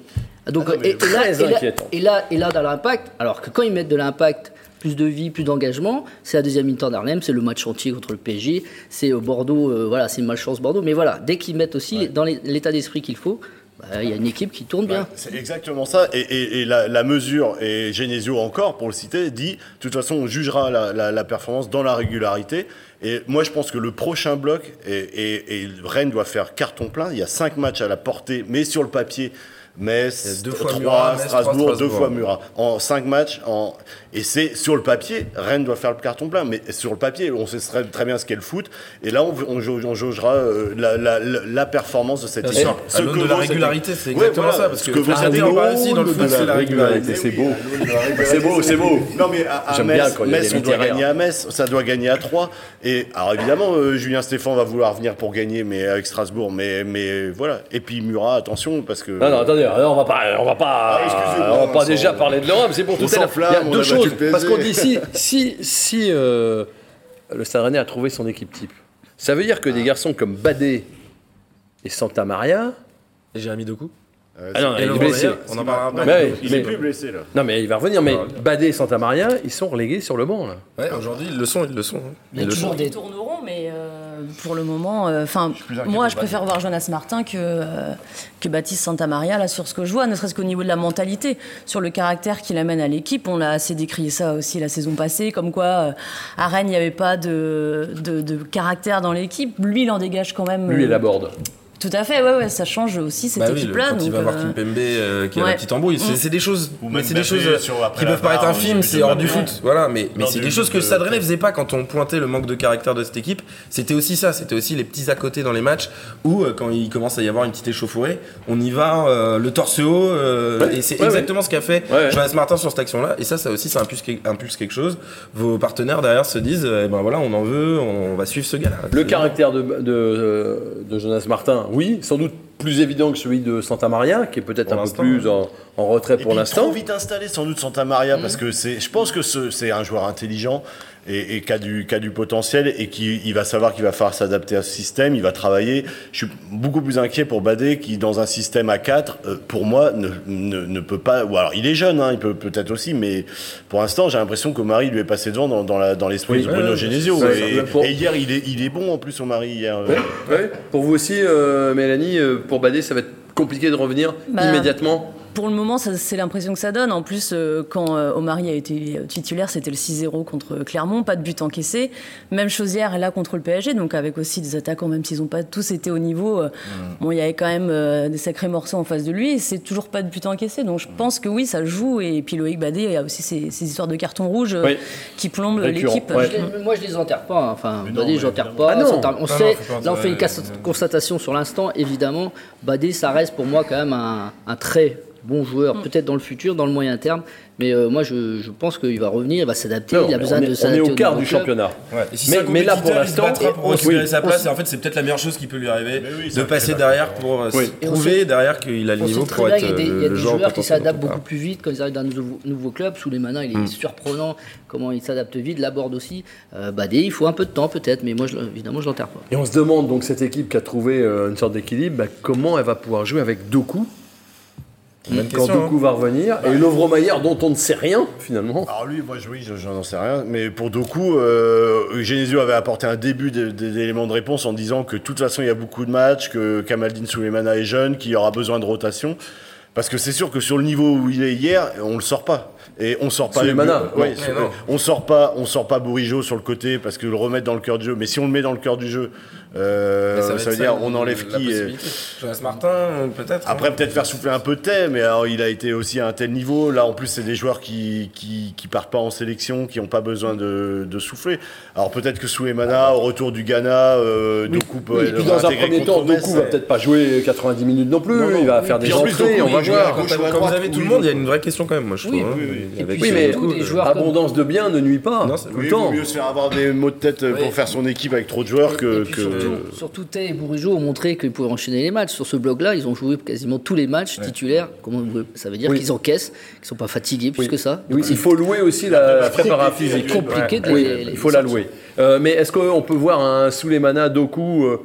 Donc, Ah non, et, et là, et là- inquiétante. et là, et là, dans l'impact, alors que quand ils mettent de l'impact, plus de vie, plus d'engagement, c'est la deuxième mi-temps d'Arnhem, c'est le match entier contre le PSG, c'est euh, Bordeaux, euh, voilà, c'est une malchance Bordeaux, mais voilà, dès qu'ils mettent aussi dans l'état d'esprit qu'il faut, bah, il y a une équipe qui tourne bien. C'est exactement ça. Et, et- et la, la mesure, et Genesio encore, pour le citer, dit de toute façon, on jugera la, la- la performance dans la régularité. Et moi, je pense que le prochain bloc, et, et- et Rennes doit faire carton plein. Il y a cinq matchs à la portée, mais sur le papier. Metz, Il y a deux fois 3, Murat, Metz, Strasbourg, trois, deux fois Murat. En cinq matchs, en... et c'est sur le papier, Rennes doit faire le carton plein, mais sur le papier, on sait très, très bien ce qu'est le foot, et là, on, on, jau- on jaugera euh, la, la- la- la performance de cette équipe. Ce que de la régularité, c'est Ouais, exactement voilà, ça, parce ce que que vous savez, aussi dans le foot, de c'est la régularité. C'est beau. C'est beau, c'est beau. Non mais à, Metz, on doit gagner à Metz, ça doit gagner à 3. Et alors évidemment, euh, Julien Stéphane va vouloir venir pour gagner, mais avec Strasbourg, mais mais voilà. Et puis Murat, attention parce que. Non, non, attendez, on va pas, on va pas, Ah, on va pas déjà parler de l'Europe, c'est pour tout à Il y a deux choses, parce qu'on dit si, si, si euh, le Stade Rennais a trouvé son équipe type, ça veut dire que des garçons comme Badé et Santa Maria, Et Jérémy Doku Euh, ah non, il est blessé. On en parlera après. Ouais, il mais- est plus blessé là. Non mais il va revenir, mais Badé et Santa Maria, ils sont relégués sur le banc là. Ouais, aujourd'hui, ils le sont, ils le sont. hein. Il y a Ils le toujours sont. des- Ils tourneront, mais euh, pour le moment, euh, enfin, moi, je préfère voir Jonas Martin que, euh, que Baptiste Santamaria, là, sur ce que je vois, ne serait-ce qu'au niveau de la mentalité, sur le caractère qu'il amène à l'équipe. On a assez décrié ça aussi la saison passée, comme quoi, euh, à Rennes, il n'y avait pas de, de, de caractère dans l'équipe. Lui, il en dégage quand même. Lui et euh, la board. Tout à fait, ouais, ouais, ça change aussi cette Bah oui, équipe-là. quand il donc, va voir euh, Kimpembe euh, qui a la ouais. petite embrouille, c'est Mm. c'est des choses, mais même c'est des choses euh, qui la peuvent paraître un film, c'est hors de du foot, voilà. Mais, c'est du- des choses que de- le Stade Rennais faisait pas quand on pointait le manque de caractère de cette équipe. C'était aussi ça, c'était aussi les petits à côté dans les matchs où euh, quand il commence à y avoir une petite échauffourée, on y va euh, le torse haut euh, Ouais, et c'est ouais, exactement ce qu'a fait Ouais, ouais. Jonas Martin sur cette action-là. Et ça, ça aussi, ça impulse, impulse quelque chose. Vos partenaires derrière se disent, eh ben voilà, on en veut, on va suivre ce gars-là. Le caractère de, de, de Jonas Martin, oui, sans doute plus évident que celui de Santa Maria, qui est peut-être un peu plus en, en retrait Et pour l'instant. Trop vite installé sans doute Santa Maria parce que c'est, je pense que ce- c'est un joueur intelligent et, et qui a du, qui a du potentiel et qui il va savoir qu'il va falloir s'adapter à ce système, il va travailler. Je suis beaucoup plus inquiet pour Badé qui dans un système à 4 euh, pour moi ne, ne, ne peut pas. Ou alors il est jeune, hein, il peut peut-être aussi, mais pour l'instant j'ai l'impression qu'Omari lui est passé devant dans, dans, la, dans l'esprit Oui, de Bruno ouais, Genesio. ça, et, ça. Pour- et hier il est, il est bon en plus Omari hier. euh. Ouais, ouais. Pour vous aussi, euh, Mélanie, pour Badé, ça va être compliqué de revenir Bah, immédiatement? Pour le moment, c'est l'impression que ça donne. En plus, euh, quand euh, Omari a été euh, titulaire, c'était le 6-0 contre Clermont, pas de but encaissé. Même chose hier, là, contre le PSG, donc avec aussi des attaquants, même s'ils n'ont pas tous été au niveau. euh, Bon, il y avait quand même euh, des sacrés morceaux en face de lui, et c'est toujours pas de but encaissé. Donc je pense que oui, ça joue. Et puis Loïc Badé, il y a aussi ces, ces histoires de carton rouge euh, Oui. qui plombent l'équipe. ouais. Moi, je les enterre pas. hein. Enfin, non, Badé, je l'enterre évidemment. pas. Ah non. On Non, sait, non, faut pas là, on fait une euh, constatation sur l'instant. Évidemment, Badé, ça reste pour moi quand même un, un très bon joueur, Mm. peut-être dans le futur, dans le moyen terme. Mais euh, moi, je, je pense qu'il va revenir, il va s'adapter. Non, il a besoin on, de est, on est s'adapter au quart du club. championnat. Ouais. Et si Mais- là, pour il se l'instant, on- oui, sa place. Et en fait, c'est peut-être la meilleure chose qui peut lui arriver oui, de passer derrière pour euh, Oui. se prouver sait- derrière qu'il a le niveau pour être qu'il y a des, euh, il y a des joueur joueurs qui s'adaptent beaucoup plus vite quand ils arrivent dans un nouveau, nouveau club. Sous les manas, il est Mm. surprenant comment il s'adapte vite. Laborde aussi. Euh, Badé, il faut un peu de temps peut-être, mais moi, je, évidemment, je l'enterre pas. Et on se demande donc cette équipe qui a trouvé euh, une sorte d'équilibre, bah, comment elle va pouvoir jouer avec Doku Bonne quand question, Doku va revenir et Lovro Mayer dont on ne sait rien finalement. Alors lui, moi, je- oui, je- j'en sais rien. Mais pour Doku, euh, Genesio avait apporté un début d'éléments de réponse en disant que de toute façon, il y a beaucoup de matchs, que Kamaldine Souleymana est jeune, qu'il y aura besoin de rotation. Parce que c'est sûr que sur le niveau où il est hier, on le sort pas. Et on sort pas Ouais, sur- Mais non. on sort pas, on sort pas Bourigeau sur le côté parce que le remettre dans le cœur du jeu. Mais si on le met dans le cœur du jeu, Euh, ça, veut dire ça, on enlève qui euh, possibilité. Jonas Martin, peut-être. Après, hein. peut-être faire souffler un peu de thé, mais alors, il a été aussi à un tel niveau. Là, en plus, c'est des joueurs qui, qui, qui partent pas en sélection, qui n'ont pas besoin de, de souffler. Alors, peut-être que Souemana, au retour du Ghana, euh, Doku peut Oui, et dans un premier temps, Doku va peut-être pas jouer 90 minutes non plus. Non, non, il va oui. faire des en plus, entrées, Doku, on va joue voir. à Quand, gauche vous avez tout oui, le monde, il y a oui. une vraie question quand même, moi je trouve. Oui, hein. oui, oui. Et Oui, mais surtout des joueurs comme- abondance de biens ne nuit pas tout Oui, il vaut mieux se faire avoir des maux de tête euh, pour Oui. faire son équipe avec trop de joueurs que. Puis que- surtout, surtout Tay et Bourigeau ont montré qu'ils pouvaient enchaîner les matchs. Sur ce blog-là, ils ont joué quasiment tous les matchs titulaires. Comment, ça veut dire Oui. qu'ils encaissent, qu'ils sont pas fatigués plus Oui. que ça. Oui, il faut louer aussi la, la préparation physique. C'est compliqué de les- les il faut la louer. Euh, mais est-ce qu'on peut voir un Souleymana, Doku, euh,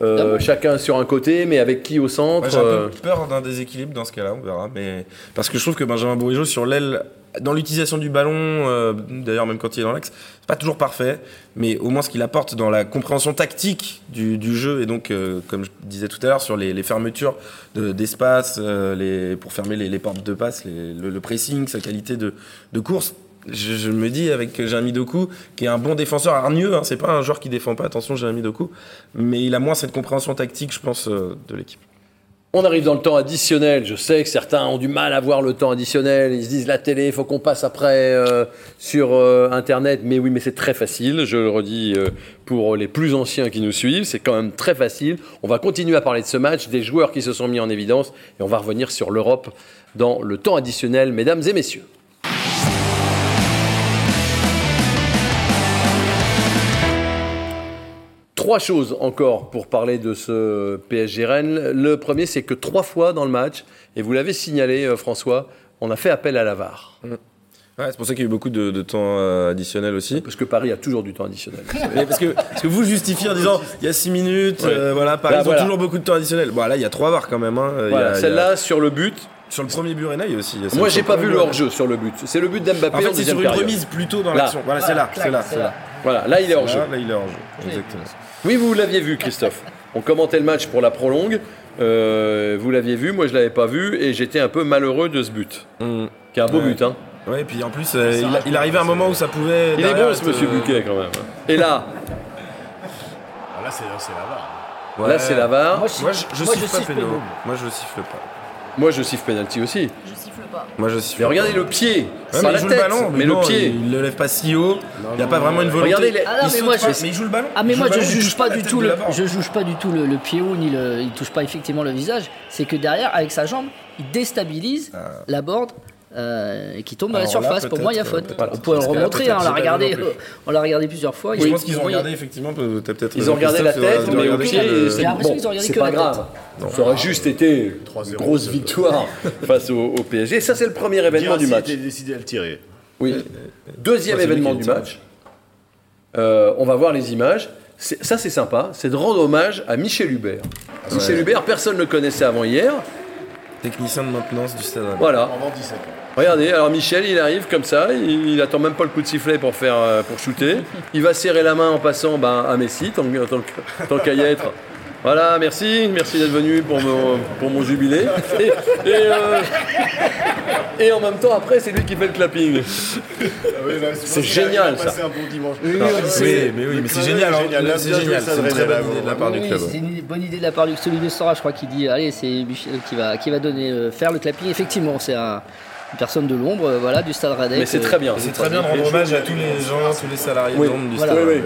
euh, chacun sur un côté, mais avec qui au centre j'ai un euh, peu peur d'un déséquilibre dans ce cas-là, on verra. Mais... Parce que je trouve que Benjamin Bourigeau, sur l'aile, dans l'utilisation du ballon, euh, d'ailleurs même quand il est dans l'axe, c'est pas toujours parfait, mais au moins ce qu'il apporte dans la compréhension tactique du, du jeu, et donc, euh, comme je disais tout à l'heure, sur les, les fermetures de- d'espace, euh, pour fermer les, les portes de passe, les- le, le pressing, sa qualité de, de course. Je, me dis avec Jérémy Doku, qui est un bon défenseur hargneux, hein, c'est pas un joueur qui défend pas, attention Jérémy Doku, mais il a moins cette compréhension tactique, je pense, euh, de l'équipe. On arrive dans le temps additionnel. Je sais que certains ont du mal à voir le temps additionnel. Ils se disent la télé, il faut qu'on passe après euh, sur euh, Internet. Mais oui, mais c'est très facile. Je le redis pour les plus anciens qui nous suivent. C'est quand même très facile. On va continuer à parler de ce match, des joueurs qui se sont mis en évidence. Et on va revenir sur l'Europe dans le temps additionnel, mesdames et messieurs. Trois choses encore pour parler de ce PSG Rennes. Le premier, c'est que trois fois dans le match, et vous l'avez signalé, euh, François, on a fait appel à la VAR. Ouais, c'est pour ça qu'il y a eu beaucoup de, de temps euh, additionnel aussi. Parce que Paris a toujours du temps additionnel. Mais parce, que, parce que vous justifiez en disant il y a 6 minutes, Ouais. euh, voilà, Paris Là, ils ont voilà. toujours beaucoup de temps additionnel. Bon, là, il y a 3 VAR quand même. Hein. Voilà, a- Celle-là, sur le but, Sur le premier but, Rena, il y a aussi. moi, j'ai pas vu le hors-jeu sur le but. C'est le but d'Mbappé En fait, c'est sur une période. remise plutôt dans Là. l'action. Voilà, c'est là, c'est là, là. là. Voilà, là, il est hors-jeu. Là, là, il est hors-jeu. Exactement. Oui, vous l'aviez vu, Christophe. On commentait le match pour la prolongue. Euh, vous l'aviez vu, moi je l'avais pas vu et j'étais un peu malheureux de ce but. Hum. Qui est un beau Ouais. but, hein. Ouais, et puis en plus, euh, il, arrivait à un moment où ça pouvait. Il est bon ce monsieur euh, Buquet quand même. Et là, Ah, Là, c'est la barre. ouais. là c'est la VAR. Moi, je, Moi, je, je moi, siffle je pas siffle. Moi, je siffle pas. Moi je siffle penalty aussi. Je siffle pas. Moi, je siffle Mais regardez le pied, mais la il joue tête, le ballon, mais non, le pied. Il le lève pas si haut. Il n'y a pas vraiment une volonté. Regardez les- Ah non, Il mais moi, je- mais il joue le ballon. Ah mais Il moi je il juge pas du tout le je juge pas du tout le, le pied haut ni le il touche pas effectivement le visage c'est que derrière avec sa jambe il déstabilise la board euh, et qui tombe dans la Ah. Là, surface pour moi il y a faute euh, on peut le remontrer hein, on l'a regardé plus. on l'a regardé plusieurs fois Je Il- pense qu'ils ont regardé effectivement. peut-être Ils ont regardé la tête, mais au pied, c'est bon, qu'ils ont regardé c'est pas grave. Ça aurait juste été une grosse victoire face au, au PSG. Ça, c'est le premier événement du match. Décidé à le tirer. Oui. Deuxième c'est lui événement du match. Euh, on va voir les images. Ça, c'est sympa. C'est de rendre hommage à Michel Hubert. Michel Hubert, personne ne le connaissait avant hier. Technicien de maintenance du stade. Voilà. Pendant 17 ans. Regardez, alors Michel, il arrive comme ça, il, il attend même pas le coup de sifflet pour faire euh, pour shooter. Il va serrer la main en passant ben, à Messi, tant, qu'à y être. Voilà, merci, merci d'être venu pour mon, pour mon jubilé. Et, et, euh, et en même temps, après, c'est lui qui fait le clapping. C'est génial, ça. C'est un bon dimanche. Oui, mais oui, mais c'est génial. Génial, C'est génial. C'est une très bonne idée de la part du club. c'est une bonne idée de la part du celui de Sora, je crois qu'il dit allez c'est Michel qui va qui va donner euh, faire le clapping effectivement c'est un- personne de l'ombre euh, voilà du Stade Radec Mais c'est très bien. C'est très bien de rendre hommage à tous les gens, tous les salariés Oui. de l'ombre du Voilà. stade. Oui, oui.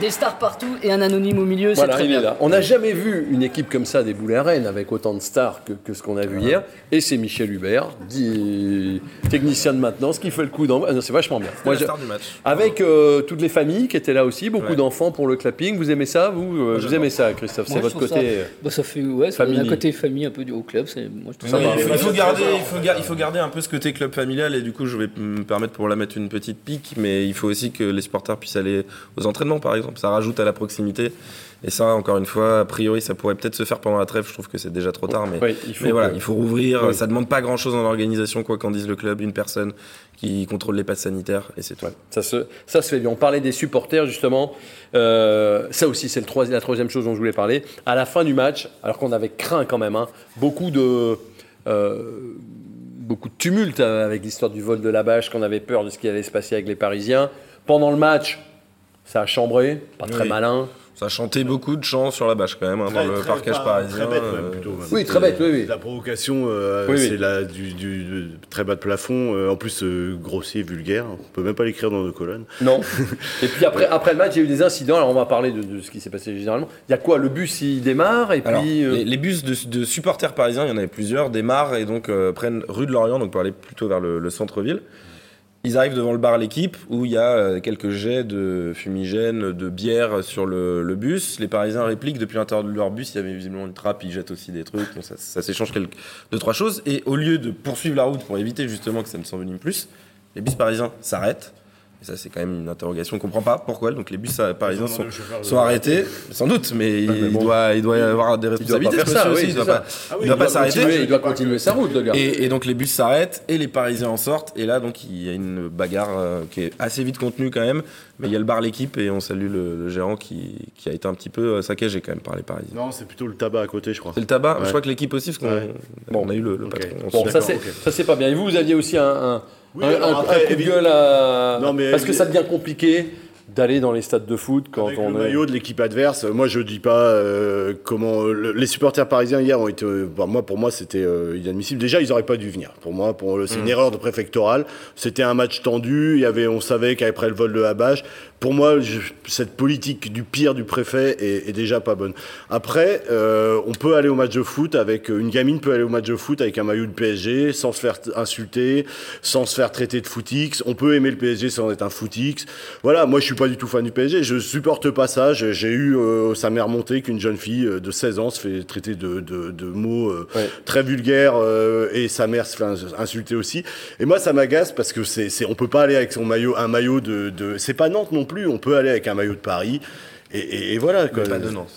Des stars partout et un anonyme au milieu c'est Voilà, très bien là. On n'a jamais vu une équipe comme ça des Boulets à Rennes avec autant de stars que, que ce qu'on a vu hier. Et c'est Michel Hubert, dit, technicien de maintenance, qui fait le coup d'envoi. Ah C'est vachement bien. Moi, Moi, la star du match. avec euh, toutes les familles qui étaient là aussi, beaucoup Ouais. d'enfants pour le clapping. Vous aimez ça Vous, euh, vous aimez ça, Christophe? C'est Moi, votre côté. ça, bah, ça fait ouais ça un côté famille un peu du au club moi je trouve ça il, faut, garder, c'est il, faut gar- il faut garder un peu ce côté club familial et du coup je vais me permettre pour la mettre une petite pique mais il faut aussi que les supporters puissent aller aux entraînements par exemple ça rajoute à la proximité et ça encore une fois a priori ça pourrait peut-être se faire pendant la trêve je trouve que c'est déjà trop tard mais, il faut mais voilà que- il faut rouvrir Oui. ça demande pas grand chose dans l'organisation quoi qu'en dise le club une personne qui contrôle les passes sanitaires et c'est tout Ça se, ça se fait bien. On parlait des supporters, justement. Euh, ça aussi, c'est le la troisième chose dont je voulais parler. À la fin du match, alors qu'on avait craint quand même, hein, beaucoup de. euh, beaucoup de tumulte avec l'histoire du vol de la bâche, qu'on avait peur de ce qui allait se passer avec les Parisiens. Pendant le match, Ça a chambré, pas très Oui. malin. Ça a chanté beaucoup de chants sur la bâche quand même, hein, dans le très- parquage pas- parisien. Très bête, même, euh, plutôt. même. Oui, très bête, oui, oui. La provocation, euh, Oui, c'est la- du, du- du très bas de plafond. euh, en plus, euh, grossier, vulgaire. On peut même pas l'écrire dans nos colonnes. Non. Et puis après, après le match, il y a eu des incidents. Alors on va parler de, de ce qui s'est passé généralement. Il y a quoi? Le bus, il démarre et Alors, puis. euh, les, les bus de, de supporters parisiens, il y en avait plusieurs, démarrent et donc euh, prennent rue de Lorient, donc pour aller plutôt vers le, le centre-ville. Ils arrivent devant le bar L'équipe où il y a euh, quelques jets de fumigène, de bière sur le, bus. Les Parisiens répliquent depuis l'intérieur de leur bus, il y avait visiblement une trappe, ils jettent aussi des trucs, ça s'échange quelques, deux, trois choses. Et au lieu de poursuivre la route pour éviter justement que ça ne s'envenime plus, les bus parisiens s'arrêtent. Et ça, c'est quand même une interrogation. On comprend pas pourquoi? Donc, les bus parisiens sont, sont arrêtés, sans doute, mais il, mais bon. doit, il doit y avoir des responsabilités. il c'est doit pas, Ah oui, il doit il pas doit s'arrêter. il doit continuer sa route, le gars. Et, et donc les bus s'arrêtent et les Parisiens en sortent. Et là, donc, il y a une bagarre euh, qui est assez vite contenue quand même. Mais il y a le bar L'équipe et on salue le, le gérant qui, qui a été un petit peu euh, saccagé quand même par les Parisiens. Non, c'est plutôt le tabac à côté, je crois. C'est le tabac? Ouais. Je crois que l'équipe aussi, parce qu'on Ouais. Bon. on a eu le, patron. Bon, ça c'est pas bien. Et vous, vous aviez aussi un, un, Oui, un- alors un- après, un coup de évi- gueule à... Non, mais parce que ça devient compliqué d'aller dans les stades de foot quand Avec on le est. maillot de l'équipe adverse, moi je dis pas euh, comment le- les supporters parisiens hier ont été. euh, bah, moi pour moi c'était euh, inadmissible. Déjà ils auraient pas dû venir. Pour moi pour c'est une erreur de préfectorale. C'était un match tendu. Il y avait on savait qu'après le vol de Habache. Pour moi je- cette politique du pire du préfet est, est déjà pas bonne. Après euh, on peut aller au match de foot avec une gamine peut aller au match de foot avec un maillot de PSG sans se faire insulter, sans se faire traiter de footix. On peut aimer le PSG sans être un footix. Voilà, moi je suis pas du tout fan du PSG, je supporte pas ça. J'ai eu, euh, ça m'est remonté qu'une jeune fille euh, de 16 ans se fait traiter de, de, de mots euh, Ouais. très vulgaires euh, et sa mère se fait ins- insulter aussi. Et moi ça m'agace parce que c'est, on peut pas aller avec son maillot, un maillot de, de c'est pas Nantes non plus, on peut aller avec un maillot de Paris. Et, et- et voilà. Quoi. Mais pas de Nantes.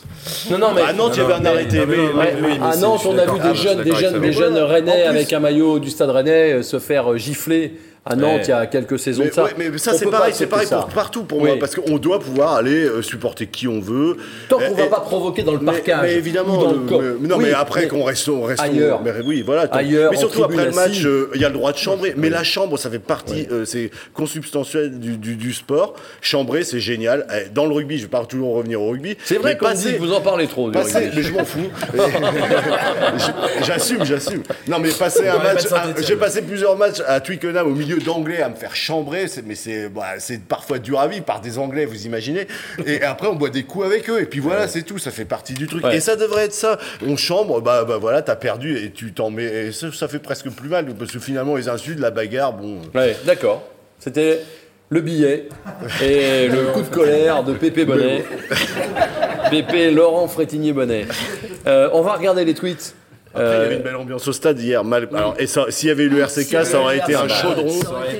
Non, non, mais. À Nantes, il y avait un arrêté. à Nantes, on a vu Ah, des jeunes, des jeunes, avec des jeunes. Rennais avec un maillot du Stade Rennais euh, se faire euh, gifler à Nantes il y a quelques saisons Mais, de ça. ouais, mais ça c'est pareil, c'est pareil pour partout pour Oui. moi parce qu'on doit pouvoir aller euh, supporter qui on veut. Tant qu'on Et- va pas provoquer dans le Mais, parcage. mais évidemment, ou dans le- le camp. mais- non, Oui, mais après mais- qu'on reste, on reste Ailleurs. mais oui, voilà. tant- Ailleurs, mais surtout après le match, euh, il y a le droit de chambrer. Mais la chambre, ça fait partie, euh, c'est consubstantiel du, du, du sport. Chambrer, c'est génial. Eh, Dans le rugby, je vais pas toujours revenir au rugby. C'est vrai mais qu'on dit que vous en parlez trop. Passer, mais je m'en fous. J'assume, j'assume. Non, mais passer un match, j'ai passé plusieurs matchs à Twickenham au milieu d'anglais à me faire chambrer, mais c'est bah, c'est parfois dur à vivre par des anglais, vous imaginez. Et après, on boit des coups avec eux, et puis voilà, c'est tout, ça fait partie du truc. Ouais. Et ça devrait être ça. On chambre, bah, bah voilà, t'as perdu et tu t'en mets. Et ça, ça fait presque plus mal, parce que finalement, les insultes, la bagarre, bon. Ouais, d'accord. C'était le billet et le coup de colère de Pépé Bonnet. Pépé Laurent Frétigny-Bonnet. Euh, on va regarder les tweets. Après, il y Euh, avait une belle ambiance au stade hier. Mal... Alors, et s'il y avait eu le RCK, ça aurait été un chaudron,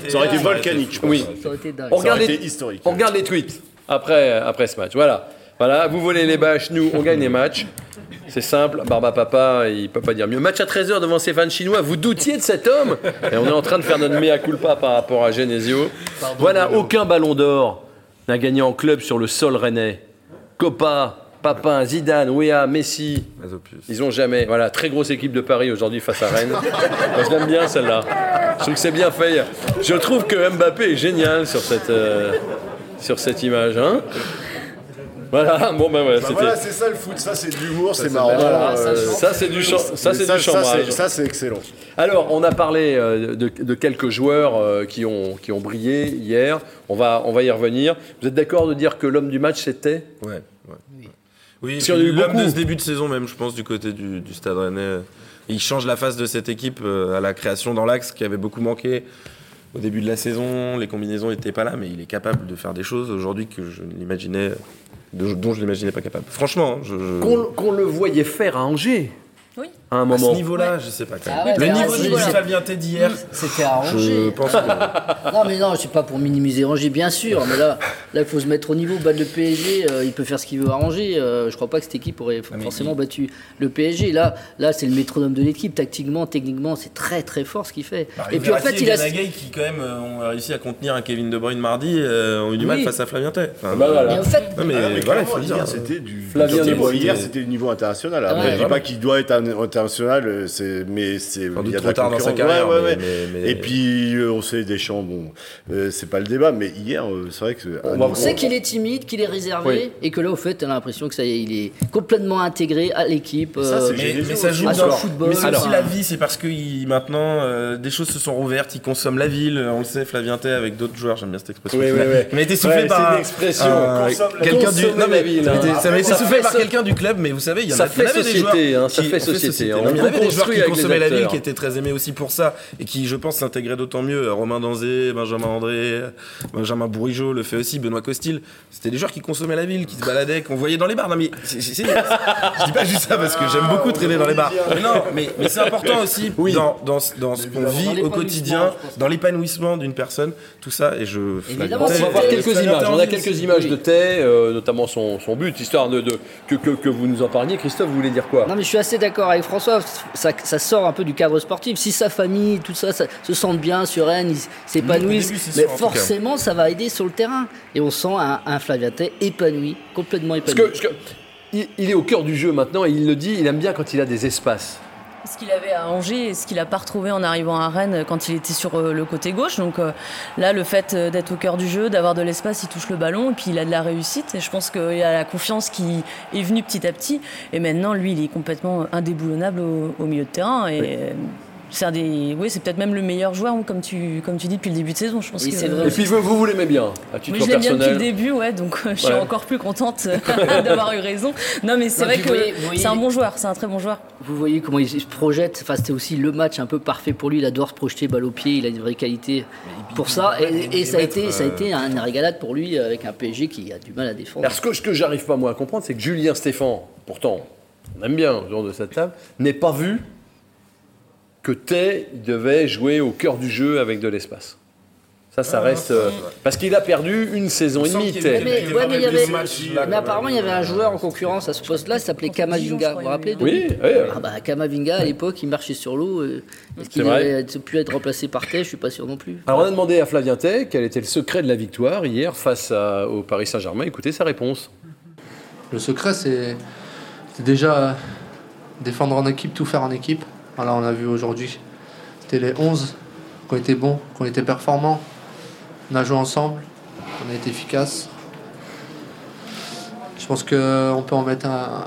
ça aurait été volcanique, je pense. Oui. Ça aurait été dingue. On Ça regarde, aurait les, été historique. on regarde les tweets après, après ce match. Voilà. Voilà, vous volez les bâches, nous, on gagne les matchs. C'est simple, Barba Papa, il peut pas dire mieux. Match à 13h devant ses fans chinois, vous doutiez de cet homme Et on est en train de faire notre mea culpa par rapport à Genesio. Voilà, aucun ballon d'or n'a gagné en club sur le sol rennais. Copa, Papin, Zidane, Wea, Messi, ils ont jamais. Voilà, très grosse équipe de Paris aujourd'hui face à Rennes. Moi, je l'aime bien celle-là. Je trouve que c'est bien fait. Je trouve que Mbappé est génial sur cette, euh, sur cette image. Hein voilà, bon ben voilà, Bah c'était. voilà, c'est ça le foot, ça c'est de l'humour, c'est marrant. Voilà, euh, ça, c'est du ça c'est ça, du chambrage. ça, c'est excellent. Alors, on a parlé euh, de, de quelques joueurs euh, qui, ont, qui ont brillé hier. On va, on va y revenir. Vous êtes d'accord de dire que l'homme du match, c'était? Ouais, ouais. Oui, Parce qu'il y en a eu l'homme beaucoup. de ce début de saison même, je pense, du côté du, du Stade Rennais. Il change la face de cette équipe euh, à la création dans l'axe qui avait beaucoup manqué au début de la saison. Les combinaisons n'étaient pas là, mais il est capable de faire des choses aujourd'hui que je l'imaginais, dont je l'imaginais pas capable. Franchement, hein, je, je- qu'on qu'on le voyait faire à Angers Oui. À un à ce moment. niveau-là, je sais pas. Quand même. Ah ouais, le niveau à de niveau-là. Fabien d'hier, C'était arrangé. je pense que Non, mais non, je suis pas pour minimiser Angers, bien sûr. Mais là, là, il faut se mettre au niveau. Battre le PSG, euh, il peut faire ce qu'il veut à Angers. Euh, je crois pas que cette équipe aurait mais forcément battu le PSG. Là, là, c'est le métronome de l'équipe. Tactiquement, techniquement, c'est très très fort ce qu'il fait. et puis en fait, il a. Qui quand même euh, ont réussi à contenir un Kevin De Bruyne mardi, euh, ont eu du mal Oui. face à Flavien. Enfin, Bah voilà. Mais en fait, Non mais, Ah non, mais voilà, il faut dire. hier, c'était du. Flavien c'était- De Bruyne. Hier, c'était du niveau international. Je dis pas qu'il doit être un- international, euh, c'est, mais c'est. Il y a de la tard dans sa carrière. Ouais, ouais, mais- ouais. mais- mais- Et puis, euh, on sait Deschamps, bon, euh, c'est pas le débat, mais hier, euh, c'est vrai que. On sait qu'il est timide, qu'il est réservé, Oui. et que là, au fait, t'as l'impression que ça y est, il est complètement intégré à l'équipe. Ça, euh, c'est Mais, mais ça joue dans le football. Mais c'est aussi la vie, c'est parce que il- maintenant euh, des choses se sont rouvertes, ils consomment la ville. On le sait, Flavien Tay avec d'autres joueurs, j'aime bien cette expression. Oui, oui, oui. Il m'a été soufflé Ouais, par une expression. Consomme quelqu'un du. Non mais ça m'a hein. été- soufflé par quelqu'un club, mais vous savez, il y en a il y en fait des société, joueurs hein, ça fait on hein. Non, Il y On avait des joueurs qui consommaient la ville, qui étaient très aimés aussi pour ça, et qui, je pense, s'intégraient d'autant mieux. Romain Danzé, Benjamin André, Benjamin Bourigeau le fait aussi, Benoît Costil. C'était des joueurs qui consommaient la ville, qui se baladaient, qu'on voyait dans les bars. Non mais c'est- c'est- c'est- je dis pas juste ça parce que j'aime beaucoup traîner dans les bars. Mais non, mais, mais c'est important aussi dans, dans, dans ce qu'on vit au quotidien, dans l'épanouissement d'une personne, tout ça. Et je. Évidemment, On va voir quelques images. On a quelques images de Tay, euh, notamment son, son but, histoire de, de- que, que, que vous nous en parliez. Christophe, vous voulez dire quoi? Non mais je suis assez d'accord avec François, ça, ça sort un peu du cadre sportif. Si sa famille, tout ça, ça se sentent bien sur Rennes, ils s'épanouissent, mais sûr, forcément ça va aider sur le terrain. Et on sent un, un Flavien Tay épanoui, complètement Parce épanoui. que, parce que il, il est au cœur du jeu maintenant et il le dit, il aime bien quand il a des espaces. Ce qu'il avait à Angers et ce qu'il n'a pas retrouvé en arrivant à Rennes quand il était sur euh, le côté gauche. Donc euh, là, le fait euh, d'être au cœur du jeu, d'avoir de l'espace, il touche le ballon et puis il a de la réussite. Et je pense qu'il a la confiance qui est venue petit à petit. Et maintenant, lui, il est complètement indéboulonnable au, au milieu de terrain. Et c'est un des, oui, c'est peut-être même le meilleur joueur, comme tu, comme tu dis depuis le début de saison. Je pense Oui, que c'est vrai. Et puis vous, vous, vous l'aimez bien, à titre oui, je l'aime bien depuis le début, ouais, donc euh, je suis Ouais. encore plus contente d'avoir eu raison. Non, mais c'est vrai que c'est un bon joueur, c'est un très bon joueur. Vous voyez comment il se projette, enfin, c'était aussi le match un peu parfait pour lui, il adore se projeter balle au pied, il a une vraie qualité pour ça. Et, et ça, a été, ça a été un régalade pour lui avec un PSG qui a du mal à défendre. Alors, ce que, ce que j'arrive pas moi à comprendre, c'est que Julien Stéphan, pourtant, on aime bien le genre de cette table, n'est pas vu que Tay devait jouer au cœur du jeu avec de l'espace. Ça, ça reste. euh, parce qu'il a perdu une saison et demie, Tay. Mais, ouais, avait, apparemment il y avait un joueur en concurrence à ce poste-là, il s'appelait Kamavinga. Vous vous rappelez de Oui, oui. Ah bah Kamavinga à l'époque il marchait sur l'eau. euh, Est-ce qu'il aurait pu être remplacé par Tay Je suis pas sûr non plus. Alors, on a demandé à Flavien Tay quel était le secret de la victoire hier face à- au Paris Saint-Germain. Écoutez sa réponse. Le secret, c'est déjà défendre en équipe, tout faire en équipe. Voilà, on a vu aujourd'hui, c'était les 11 qui ont été bons, ont été performants. On a joué ensemble, on a été efficace. Je pense qu'on peut en mettre un.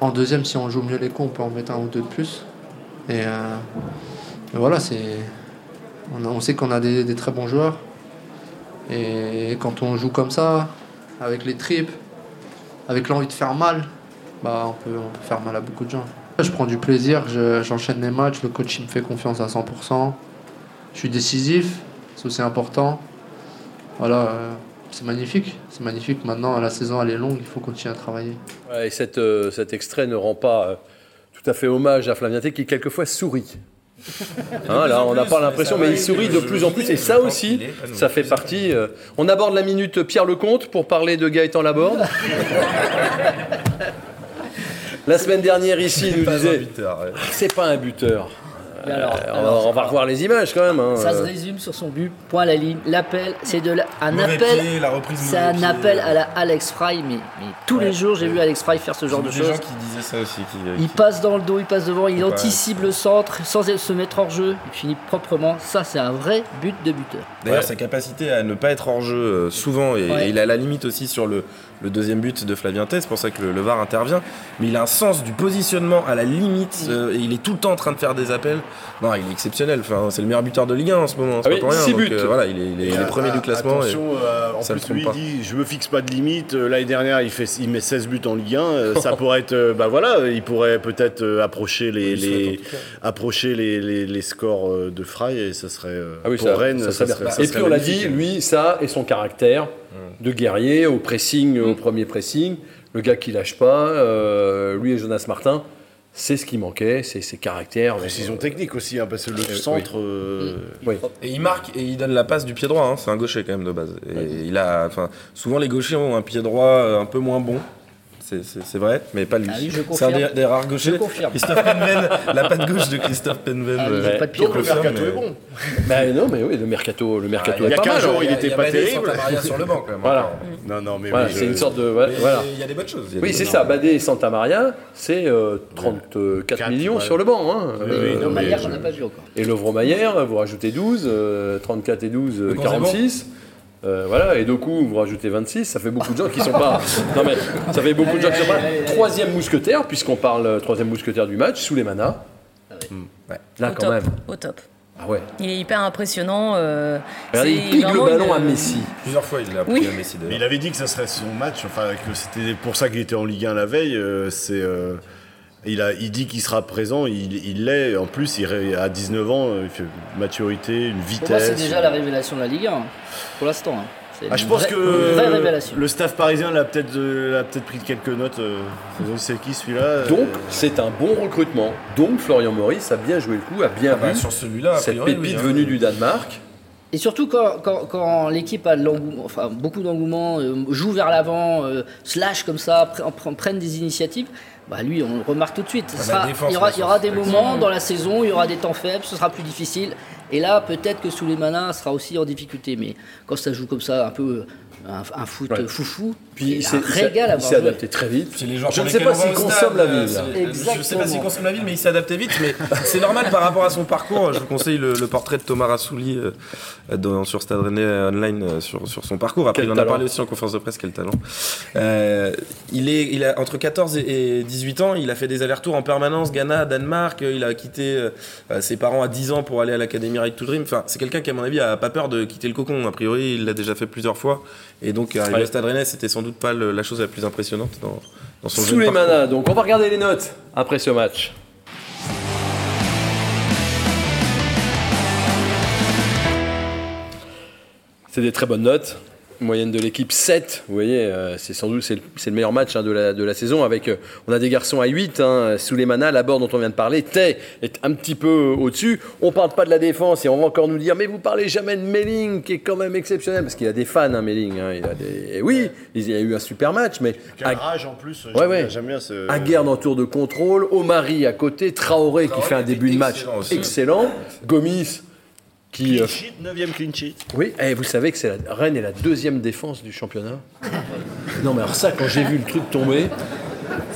En deuxième, si on joue mieux les coups, on peut en mettre un ou deux de plus. Et, euh, voilà, c'est. On, sait qu'on a des, très bons joueurs. Et quand on joue comme ça, avec les tripes, avec l'envie de faire mal, bah on peut faire mal à beaucoup de gens. Je prends du plaisir, je- j'enchaîne les matchs, le coach il me fait confiance à 100%. Je suis décisif, c'est aussi important. Voilà, euh, c'est magnifique, c'est magnifique. Maintenant, la saison elle est longue, il faut continuer à travailler. Ouais, et cet, euh, cet extrait ne rend pas euh, tout à fait hommage à Flavien qui quelquefois sourit. Hein, là, on n'a pas l'impression, mais il sourit de plus en plus. Et ça aussi, ça fait partie. euh, On aborde la minute Pierre Lecomte pour parler de Gaëtan Laborde. La semaine dernière, ici, il nous disait ouais. c'est pas un buteur. Alors, Euh, on, va, alors, on va revoir les images quand même. hein. Ça se résume sur son but, point à la ligne. L'appel, c'est de la- un Mauvais appel. pied, la reprise C'est un pied. appel à la Alex Fry, mais, mais tous les jours j'ai vu Alex Fry faire ce genre de J'ai des gens choses. qui disaient ça aussi. Qui, Il passe dans le dos, il passe devant, il Ouais. anticipe le centre sans se mettre hors jeu, il finit proprement. Ça, c'est un vrai but de buteur. D'ailleurs, Ouais. sa capacité à ne pas être hors jeu euh, souvent, et, Ouais. et il a la limite aussi sur le, le deuxième but de Flavien Tay, c'est pour ça que le, le VAR intervient. Mais il a un sens du positionnement à la limite, euh, et il est tout le temps en train de faire des appels. Non, il est exceptionnel. Enfin, c'est le meilleur buteur de Ligue 1 en ce moment. C'est Ah pas oui, pour rien. six donc, buts. euh, voilà, il est, il est- il est Ah, premier du classement. et- Attention, euh, en ça plus, lui, il dit Je me fixe pas de limite. Euh, L'année dernière, il, fait, il met 16 buts en Ligue 1. Euh, ça pourrait être. euh, bah voilà, il pourrait peut-être euh, approcher, les, approcher les, les, les scores euh, de Fry et ça serait. euh, Ah oui, pour ça, Rennes, ça ça serait serait, bien. ça Et puis on l'a dit, lui, ça et son caractère de guerrier au pressing, au premier pressing, le gars qui lâche pas, euh, lui et Jonas Martin, c'est ce qui manquait, c'est ses caractères. Précision technique aussi, hein, parce que le oui. centre. euh, Oui. Et il marque et il donne la passe du pied droit. hein. C'est un gaucher quand même de base. Et il a, enfin, souvent les gauchers ont un pied droit euh, un peu moins bon. C'est- vrai, mais pas lui. Ah oui, c'est un confirme. des, des rares gauchers. Je confirme. Christophe Penven, la patte gauche de Christophe Penven. Ah, euh, est pas de pied Donc le mercato mais- est bon. Ben non, mais oui, le mercato, le mercato il y est a pas 15 mal. jours, il était pas terrible. Santa Maria sur le banc quand même. Voilà. Non, non, mais Voilà, oui, c'est je- une sorte de. voilà. Il y a des bonnes choses. Oui, c'est ça. Badé et Santa Maria, c'est euh, 34 Quatre, millions ouais. sur le banc. Hein. Oui, Euh, oui, non, Non, mais Maillard, je- on n'a pas vu encore. Et Lovro Maillère, vous rajoutez 12, euh, 34 et 12, euh, Le bon, 46. Euh, voilà, et Doku, vous rajoutez 26, ça fait beaucoup de gens qui sont pas. Non mais, ça fait beaucoup de gens qui sont pas. Troisième mousquetaire, puisqu'on parle euh, troisième mousquetaire du match, sous les manas. Là, au quand top, même. au top. Ah ouais. Il est hyper impressionnant. euh, Regardez, il pique le ballon une- à Messi. Plusieurs fois, il l'a pris Oui. à Messi il avait dit que ça serait son match, enfin que c'était pour ça qu'il était en Ligue 1 la veille. euh, c'est, euh, il a, il dit qu'il sera présent, il il l'est. En plus, il à 19 ans, euh, il fait une maturité, une vitesse. Pour moi, c'est déjà la révélation de la Ligue 1, pour l'instant. hein. C'est Ah, je une pense vraie- que le staff parisien l'a peut-être, euh, l'a peut-être pris quelques notes. euh, c'est qui celui-là euh, Donc, c'est un bon recrutement. Donc, Florian Maurice a bien joué le coup, a bien Ah bah, vu sur celui-là, cette priori, pépite oui, hein. venue du Danemark. Et surtout quand, quand, quand l'équipe a de l'engouement, enfin, beaucoup d'engouement, euh, joue vers l'avant, euh, slash comme ça, pre- pre- prennent des initiatives, bah lui on le remarque tout de suite. Sera- défense, il y aura, la il y aura des moments dans la saison, il y aura des temps faibles, ce sera plus difficile. Et là peut-être que Souleymana sera aussi en difficulté. Mais quand ça joue comme ça, un peu un, un foot Ouais. foufou, Puis, c'est un régal à il s'est voir adapté très vite. C'est les joueurs Je ne sais pas s'il consomme la euh, ville. c'est- Je sais pas s'il consomme la ville, mais il s'est adapté vite. Mais c'est normal par rapport à son parcours. Je vous conseille le, le portrait de Thomas Rassouli euh, dans- sur Stade Rennais online euh, sur, sur son parcours. Après, Quel il en a talent. parlé aussi en conférence de presse. Quel talent. Euh, il est, il a entre 14 et et 18 ans. Il a fait des allers-retours en permanence, Ghana, Danemark. euh, Il a quitté euh, euh, ses parents à 10 ans pour aller à l'académie Right to Dream. Enfin, c'est quelqu'un qui, à mon avis, a pas peur de quitter le cocon. A priori, il l'a déjà fait plusieurs fois. Et donc, arriver Ouais. au Stade Rennais, c'était sans doute pas le- la chose la plus impressionnante dans, dans son Sous les manas, donc on va regarder les notes après ce match. C'est des très bonnes notes. Moyenne de l'équipe 7, vous voyez, euh, c'est sans doute c'est le, meilleur match hein, de, la, de la saison. Avec, euh, on a des garçons à 8, hein, sous les manas, la dont on vient de parler, Tay est un petit peu euh, au-dessus. On parle pas de la défense et on va encore nous dire, mais vous parlez jamais de Melling, qui est quand même exceptionnel, parce qu'il a des fans, hein, Melling. hein, il a des... et oui, il y a eu un super match, mais à- rage en plus. Ouais, bien- ce. Aguerd en tour de contrôle, Omari à côté, Traoré, qui fait un début de match excellent, Gomis qui... Clean euh, sheet, 9ème clean sheet. oui, et vous savez que c'est la, Rennes est la deuxième défense du championnat Non mais alors ça, quand j'ai vu le truc tomber,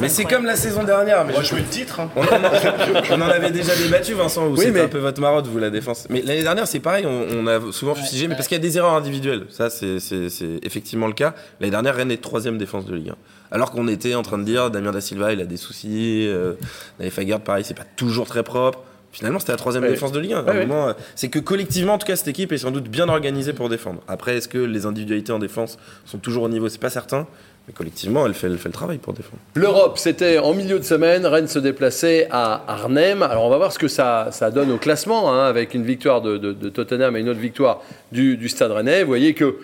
Mais c'est comme la saison dernière. Mais Moi, je- je veux le titre. hein. on, en a- on en avait déjà débattu, Vincent, où Oui, c'était mais- un peu votre marotte, vous, la défense. Mais l'année dernière, c'est pareil, on, on a souvent fustigé, mais parce qu'il y a des erreurs individuelles. Ça, c'est c'est- c'est effectivement le cas. L'année dernière, Rennes est troisième défense de Ligue 1. Alors qu'on était en train de dire, Damien Da Silva, il a des soucis. Euh, Naïf Aguerd, pareil, c'est pas toujours très propre. Finalement, c'était la troisième Ouais. défense de Ligue 1. À un Ouais, ouais. moment, euh, c'est que collectivement, en tout cas, cette équipe est sans doute bien organisée pour défendre. Après, est-ce que les individualités en défense sont toujours au niveau? C'est pas certain. Mais collectivement, elle fait, elle fait le travail pour défendre. l'Europe, c'était en milieu de semaine, Rennes se déplaçait à Arnhem. Alors on va voir ce que ça, ça donne au classement, hein, avec une victoire de, de- de Tottenham et une autre victoire du, du Stade Rennais. Vous voyez que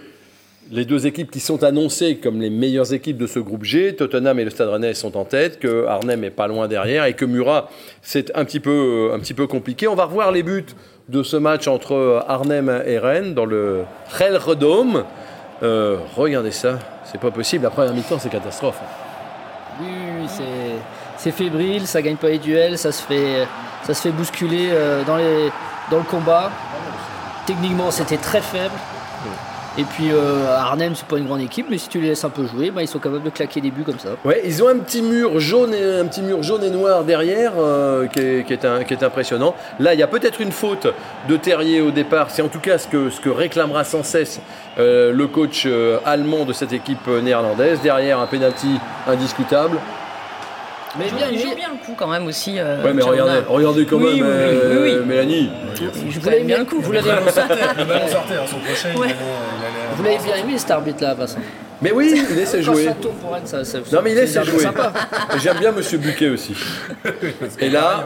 les deux équipes qui sont annoncées comme les meilleures équipes de ce groupe G, Tottenham et le Stade Rennais sont en tête, que Arnhem est pas loin derrière et que Murat, c'est un petit peu, un petit peu compliqué. On va revoir les buts de ce match entre Arnhem et Rennes dans le Redome. Euh, regardez ça, c'est pas possible. La première mi-temps, c'est catastrophe. Oui, oui, oui, c'est, c'est fébrile, ça gagne pas les duels, ça se fait, ça se fait bousculer euh, dans, les, dans le combat. Techniquement, c'était très faible. Et puis euh, Arnhem, c'est pas une grande équipe, mais si tu les laisses un peu jouer, bah, ils sont capables de claquer des buts comme ça. Ouais, ils ont un petit mur jaune et un petit mur jaune et noir derrière euh, qui, est, impressionnant. Là, il y a peut-être une faute de Terrier au départ. C'est en tout cas ce que, ce réclamera sans cesse euh, le coach euh, allemand de cette équipe néerlandaise. Derrière, un penalty indiscutable. Mais Il bien, il joue bien le coup quand même aussi. euh, Ouais, mais Chaouna. regardez, regardez quand Oui, même, oui, euh, oui, oui. Mélanie. Il joue vous l'avez bien le bien, coup. vous l'avez, sortait, hein, son Ouais. il allait- vous l'avez bien aimé cet arbitre-là, Vincent. Mais oui, il laisse Quand jouer. ça tourne pour Rennes, ça, ça- Non, mais il arbitre jouer. J'aime bien Monsieur Buquet aussi. Et là,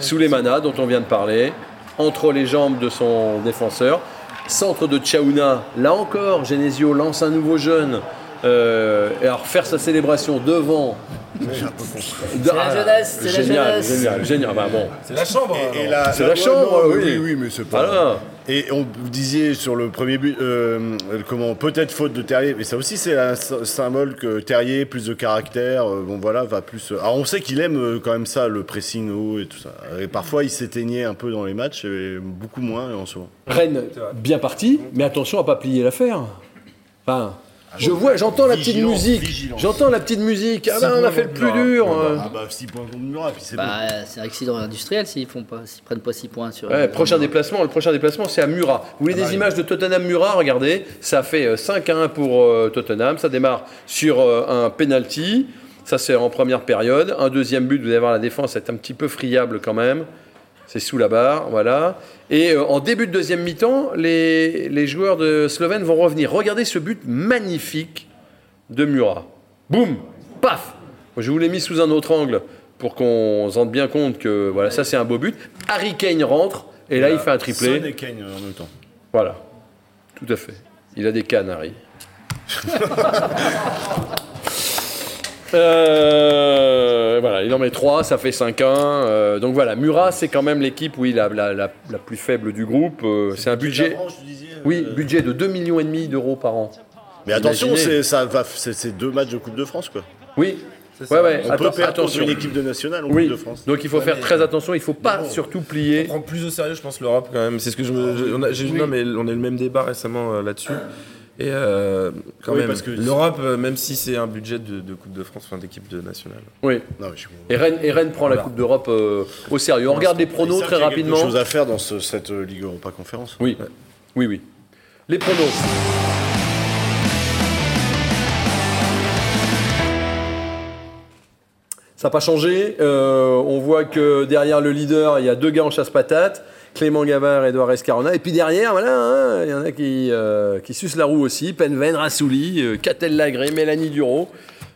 sous les manas dont on vient de parler, entre les jambes de son défenseur, centre de Tchaouna, là encore, Genesio lance un nouveau jeune Euh, et alors faire sa célébration devant. C'est la jeunesse, c'est la génial, jeunesse. génial, génial. Bah bon. C'est la chambre. Et la- C'est la chambre, non, oui. oui, oui, mais c'est pas. Voilà. Et on vous disiez sur le premier but, euh, comment peut-être faute de Terrier, mais ça aussi c'est un sy- symbole que Terrier plus de caractère, euh, bon voilà, va plus. Alors on sait qu'il aime quand même ça, le pressing haut et tout ça. Et parfois il s'éteignait un peu dans les matchs, et beaucoup moins en ce moment. Rennes bien parti, mais attention à pas plier l'affaire. Enfin, je vois, j'entends la petite musique. J'entends la petite musique. Ah ben, on a fait le plus Murat. dur. Ah euh. bah, Ah bah 6 points contre Murat, puis c'est bon. Bah, c'est un accident industriel s'ils font pas, s'ils prennent pas 6 points sur. Ouais, prochain déplacement, le prochain déplacement c'est à Murat. Vous voulez des images de Tottenham-Murat Regardez, ça fait euh, 5 à 1 pour euh, Tottenham. Ça démarre sur euh, un penalty. Ça c'est en première période. Un deuxième but, vous allez voir la défense est un petit peu friable quand même. C'est sous la barre, voilà. Et euh, en début de deuxième mi-temps, les, les joueurs de Slovène vont revenir. Regardez ce but magnifique de Murat. Boum Paf Je vous l'ai mis sous un autre angle pour qu'on se rende bien compte que voilà, ça c'est un beau but. Harry Kane rentre et là il fait un Son triplé. et Kane en même temps. Voilà. Tout à fait. Il a des cannes, Harry. Euh, voilà, il en met 3, ça fait 5-1. euh, donc voilà, Murat, c'est quand même l'équipe, oui, la, la, la, la plus faible du groupe. euh, c'est un budget. Branche, tu disais, euh, Oui, budget de 2,5 millions et demi d'euros par an. Mais attention, c'est ça va, c'est c'est deux matchs de Coupe de France quoi. Oui. Ouais, ouais, On atten- peut perdre contre attention. une équipe de nationale en Oui, Coupe de France. donc il faut Ouais, faire mais- très attention, il faut pas bon. surtout plier. prendre plus au sérieux, je pense, l'Europe quand même. C'est ce que je me. je- on a, j'ai- Non, mais on a eu le même débat récemment euh, là-dessus. Et euh, quand Oui, même, parce que- l'Europe, euh, même si c'est un budget de, de Coupe de France, enfin d'équipe de nationale. Oui. Non, je Et Rennes, et Rennes prend la. Coupe d'Europe euh, au sérieux. On regarde les pronos très qu'il y a rapidement. quelque chose à faire dans ce- cette Ligue Europa Conférence. Oui, oui, oui. Les pronos. Ça n'a pas changé. Euh, on voit que derrière le leader, il y a deux gars en chasse-patate. Clément Gavard et Edouard Escarona. Et puis derrière, voilà, hein, il y en a qui, euh, qui sucent la roue aussi. Penven, Rassouli, euh, Catel Lagré, Mélanie Duro.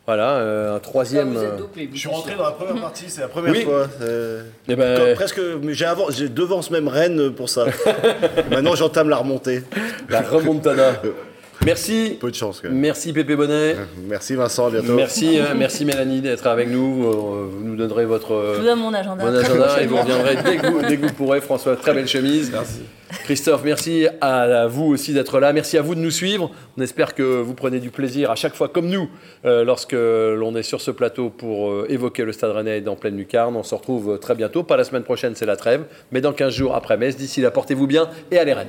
Voilà, euh, un troisième. Vous êtes dopé, Je suis rentré dans la première partie, c'est la première Oui. fois. c'est- eh ben, Comme presque, mais j'ai avant, j'ai devance même Rennes pour ça. Maintenant, j'entame la remontée. la remontada. Merci. Peu de chance quand même. Merci Pépé Bonnet. Merci Vincent, à bientôt. Merci, euh, merci Mélanie d'être avec nous. Euh, Vous nous donnerez votre euh, Je vous donne mon agenda. bon agenda et vous reviendrez dès que vous, dès que vous pourrez. François, très belle chemise. Merci. Christophe, merci à vous aussi d'être là. Merci à vous de nous suivre. On espère que vous prenez du plaisir à chaque fois, comme nous, euh, lorsque l'on est sur ce plateau pour euh, évoquer le Stade Rennais dans pleine lucarne. On se retrouve très bientôt. Pas la semaine prochaine, c'est la trêve, mais dans 15 jours après Metz. D'ici là, portez-vous bien et allez Rennes.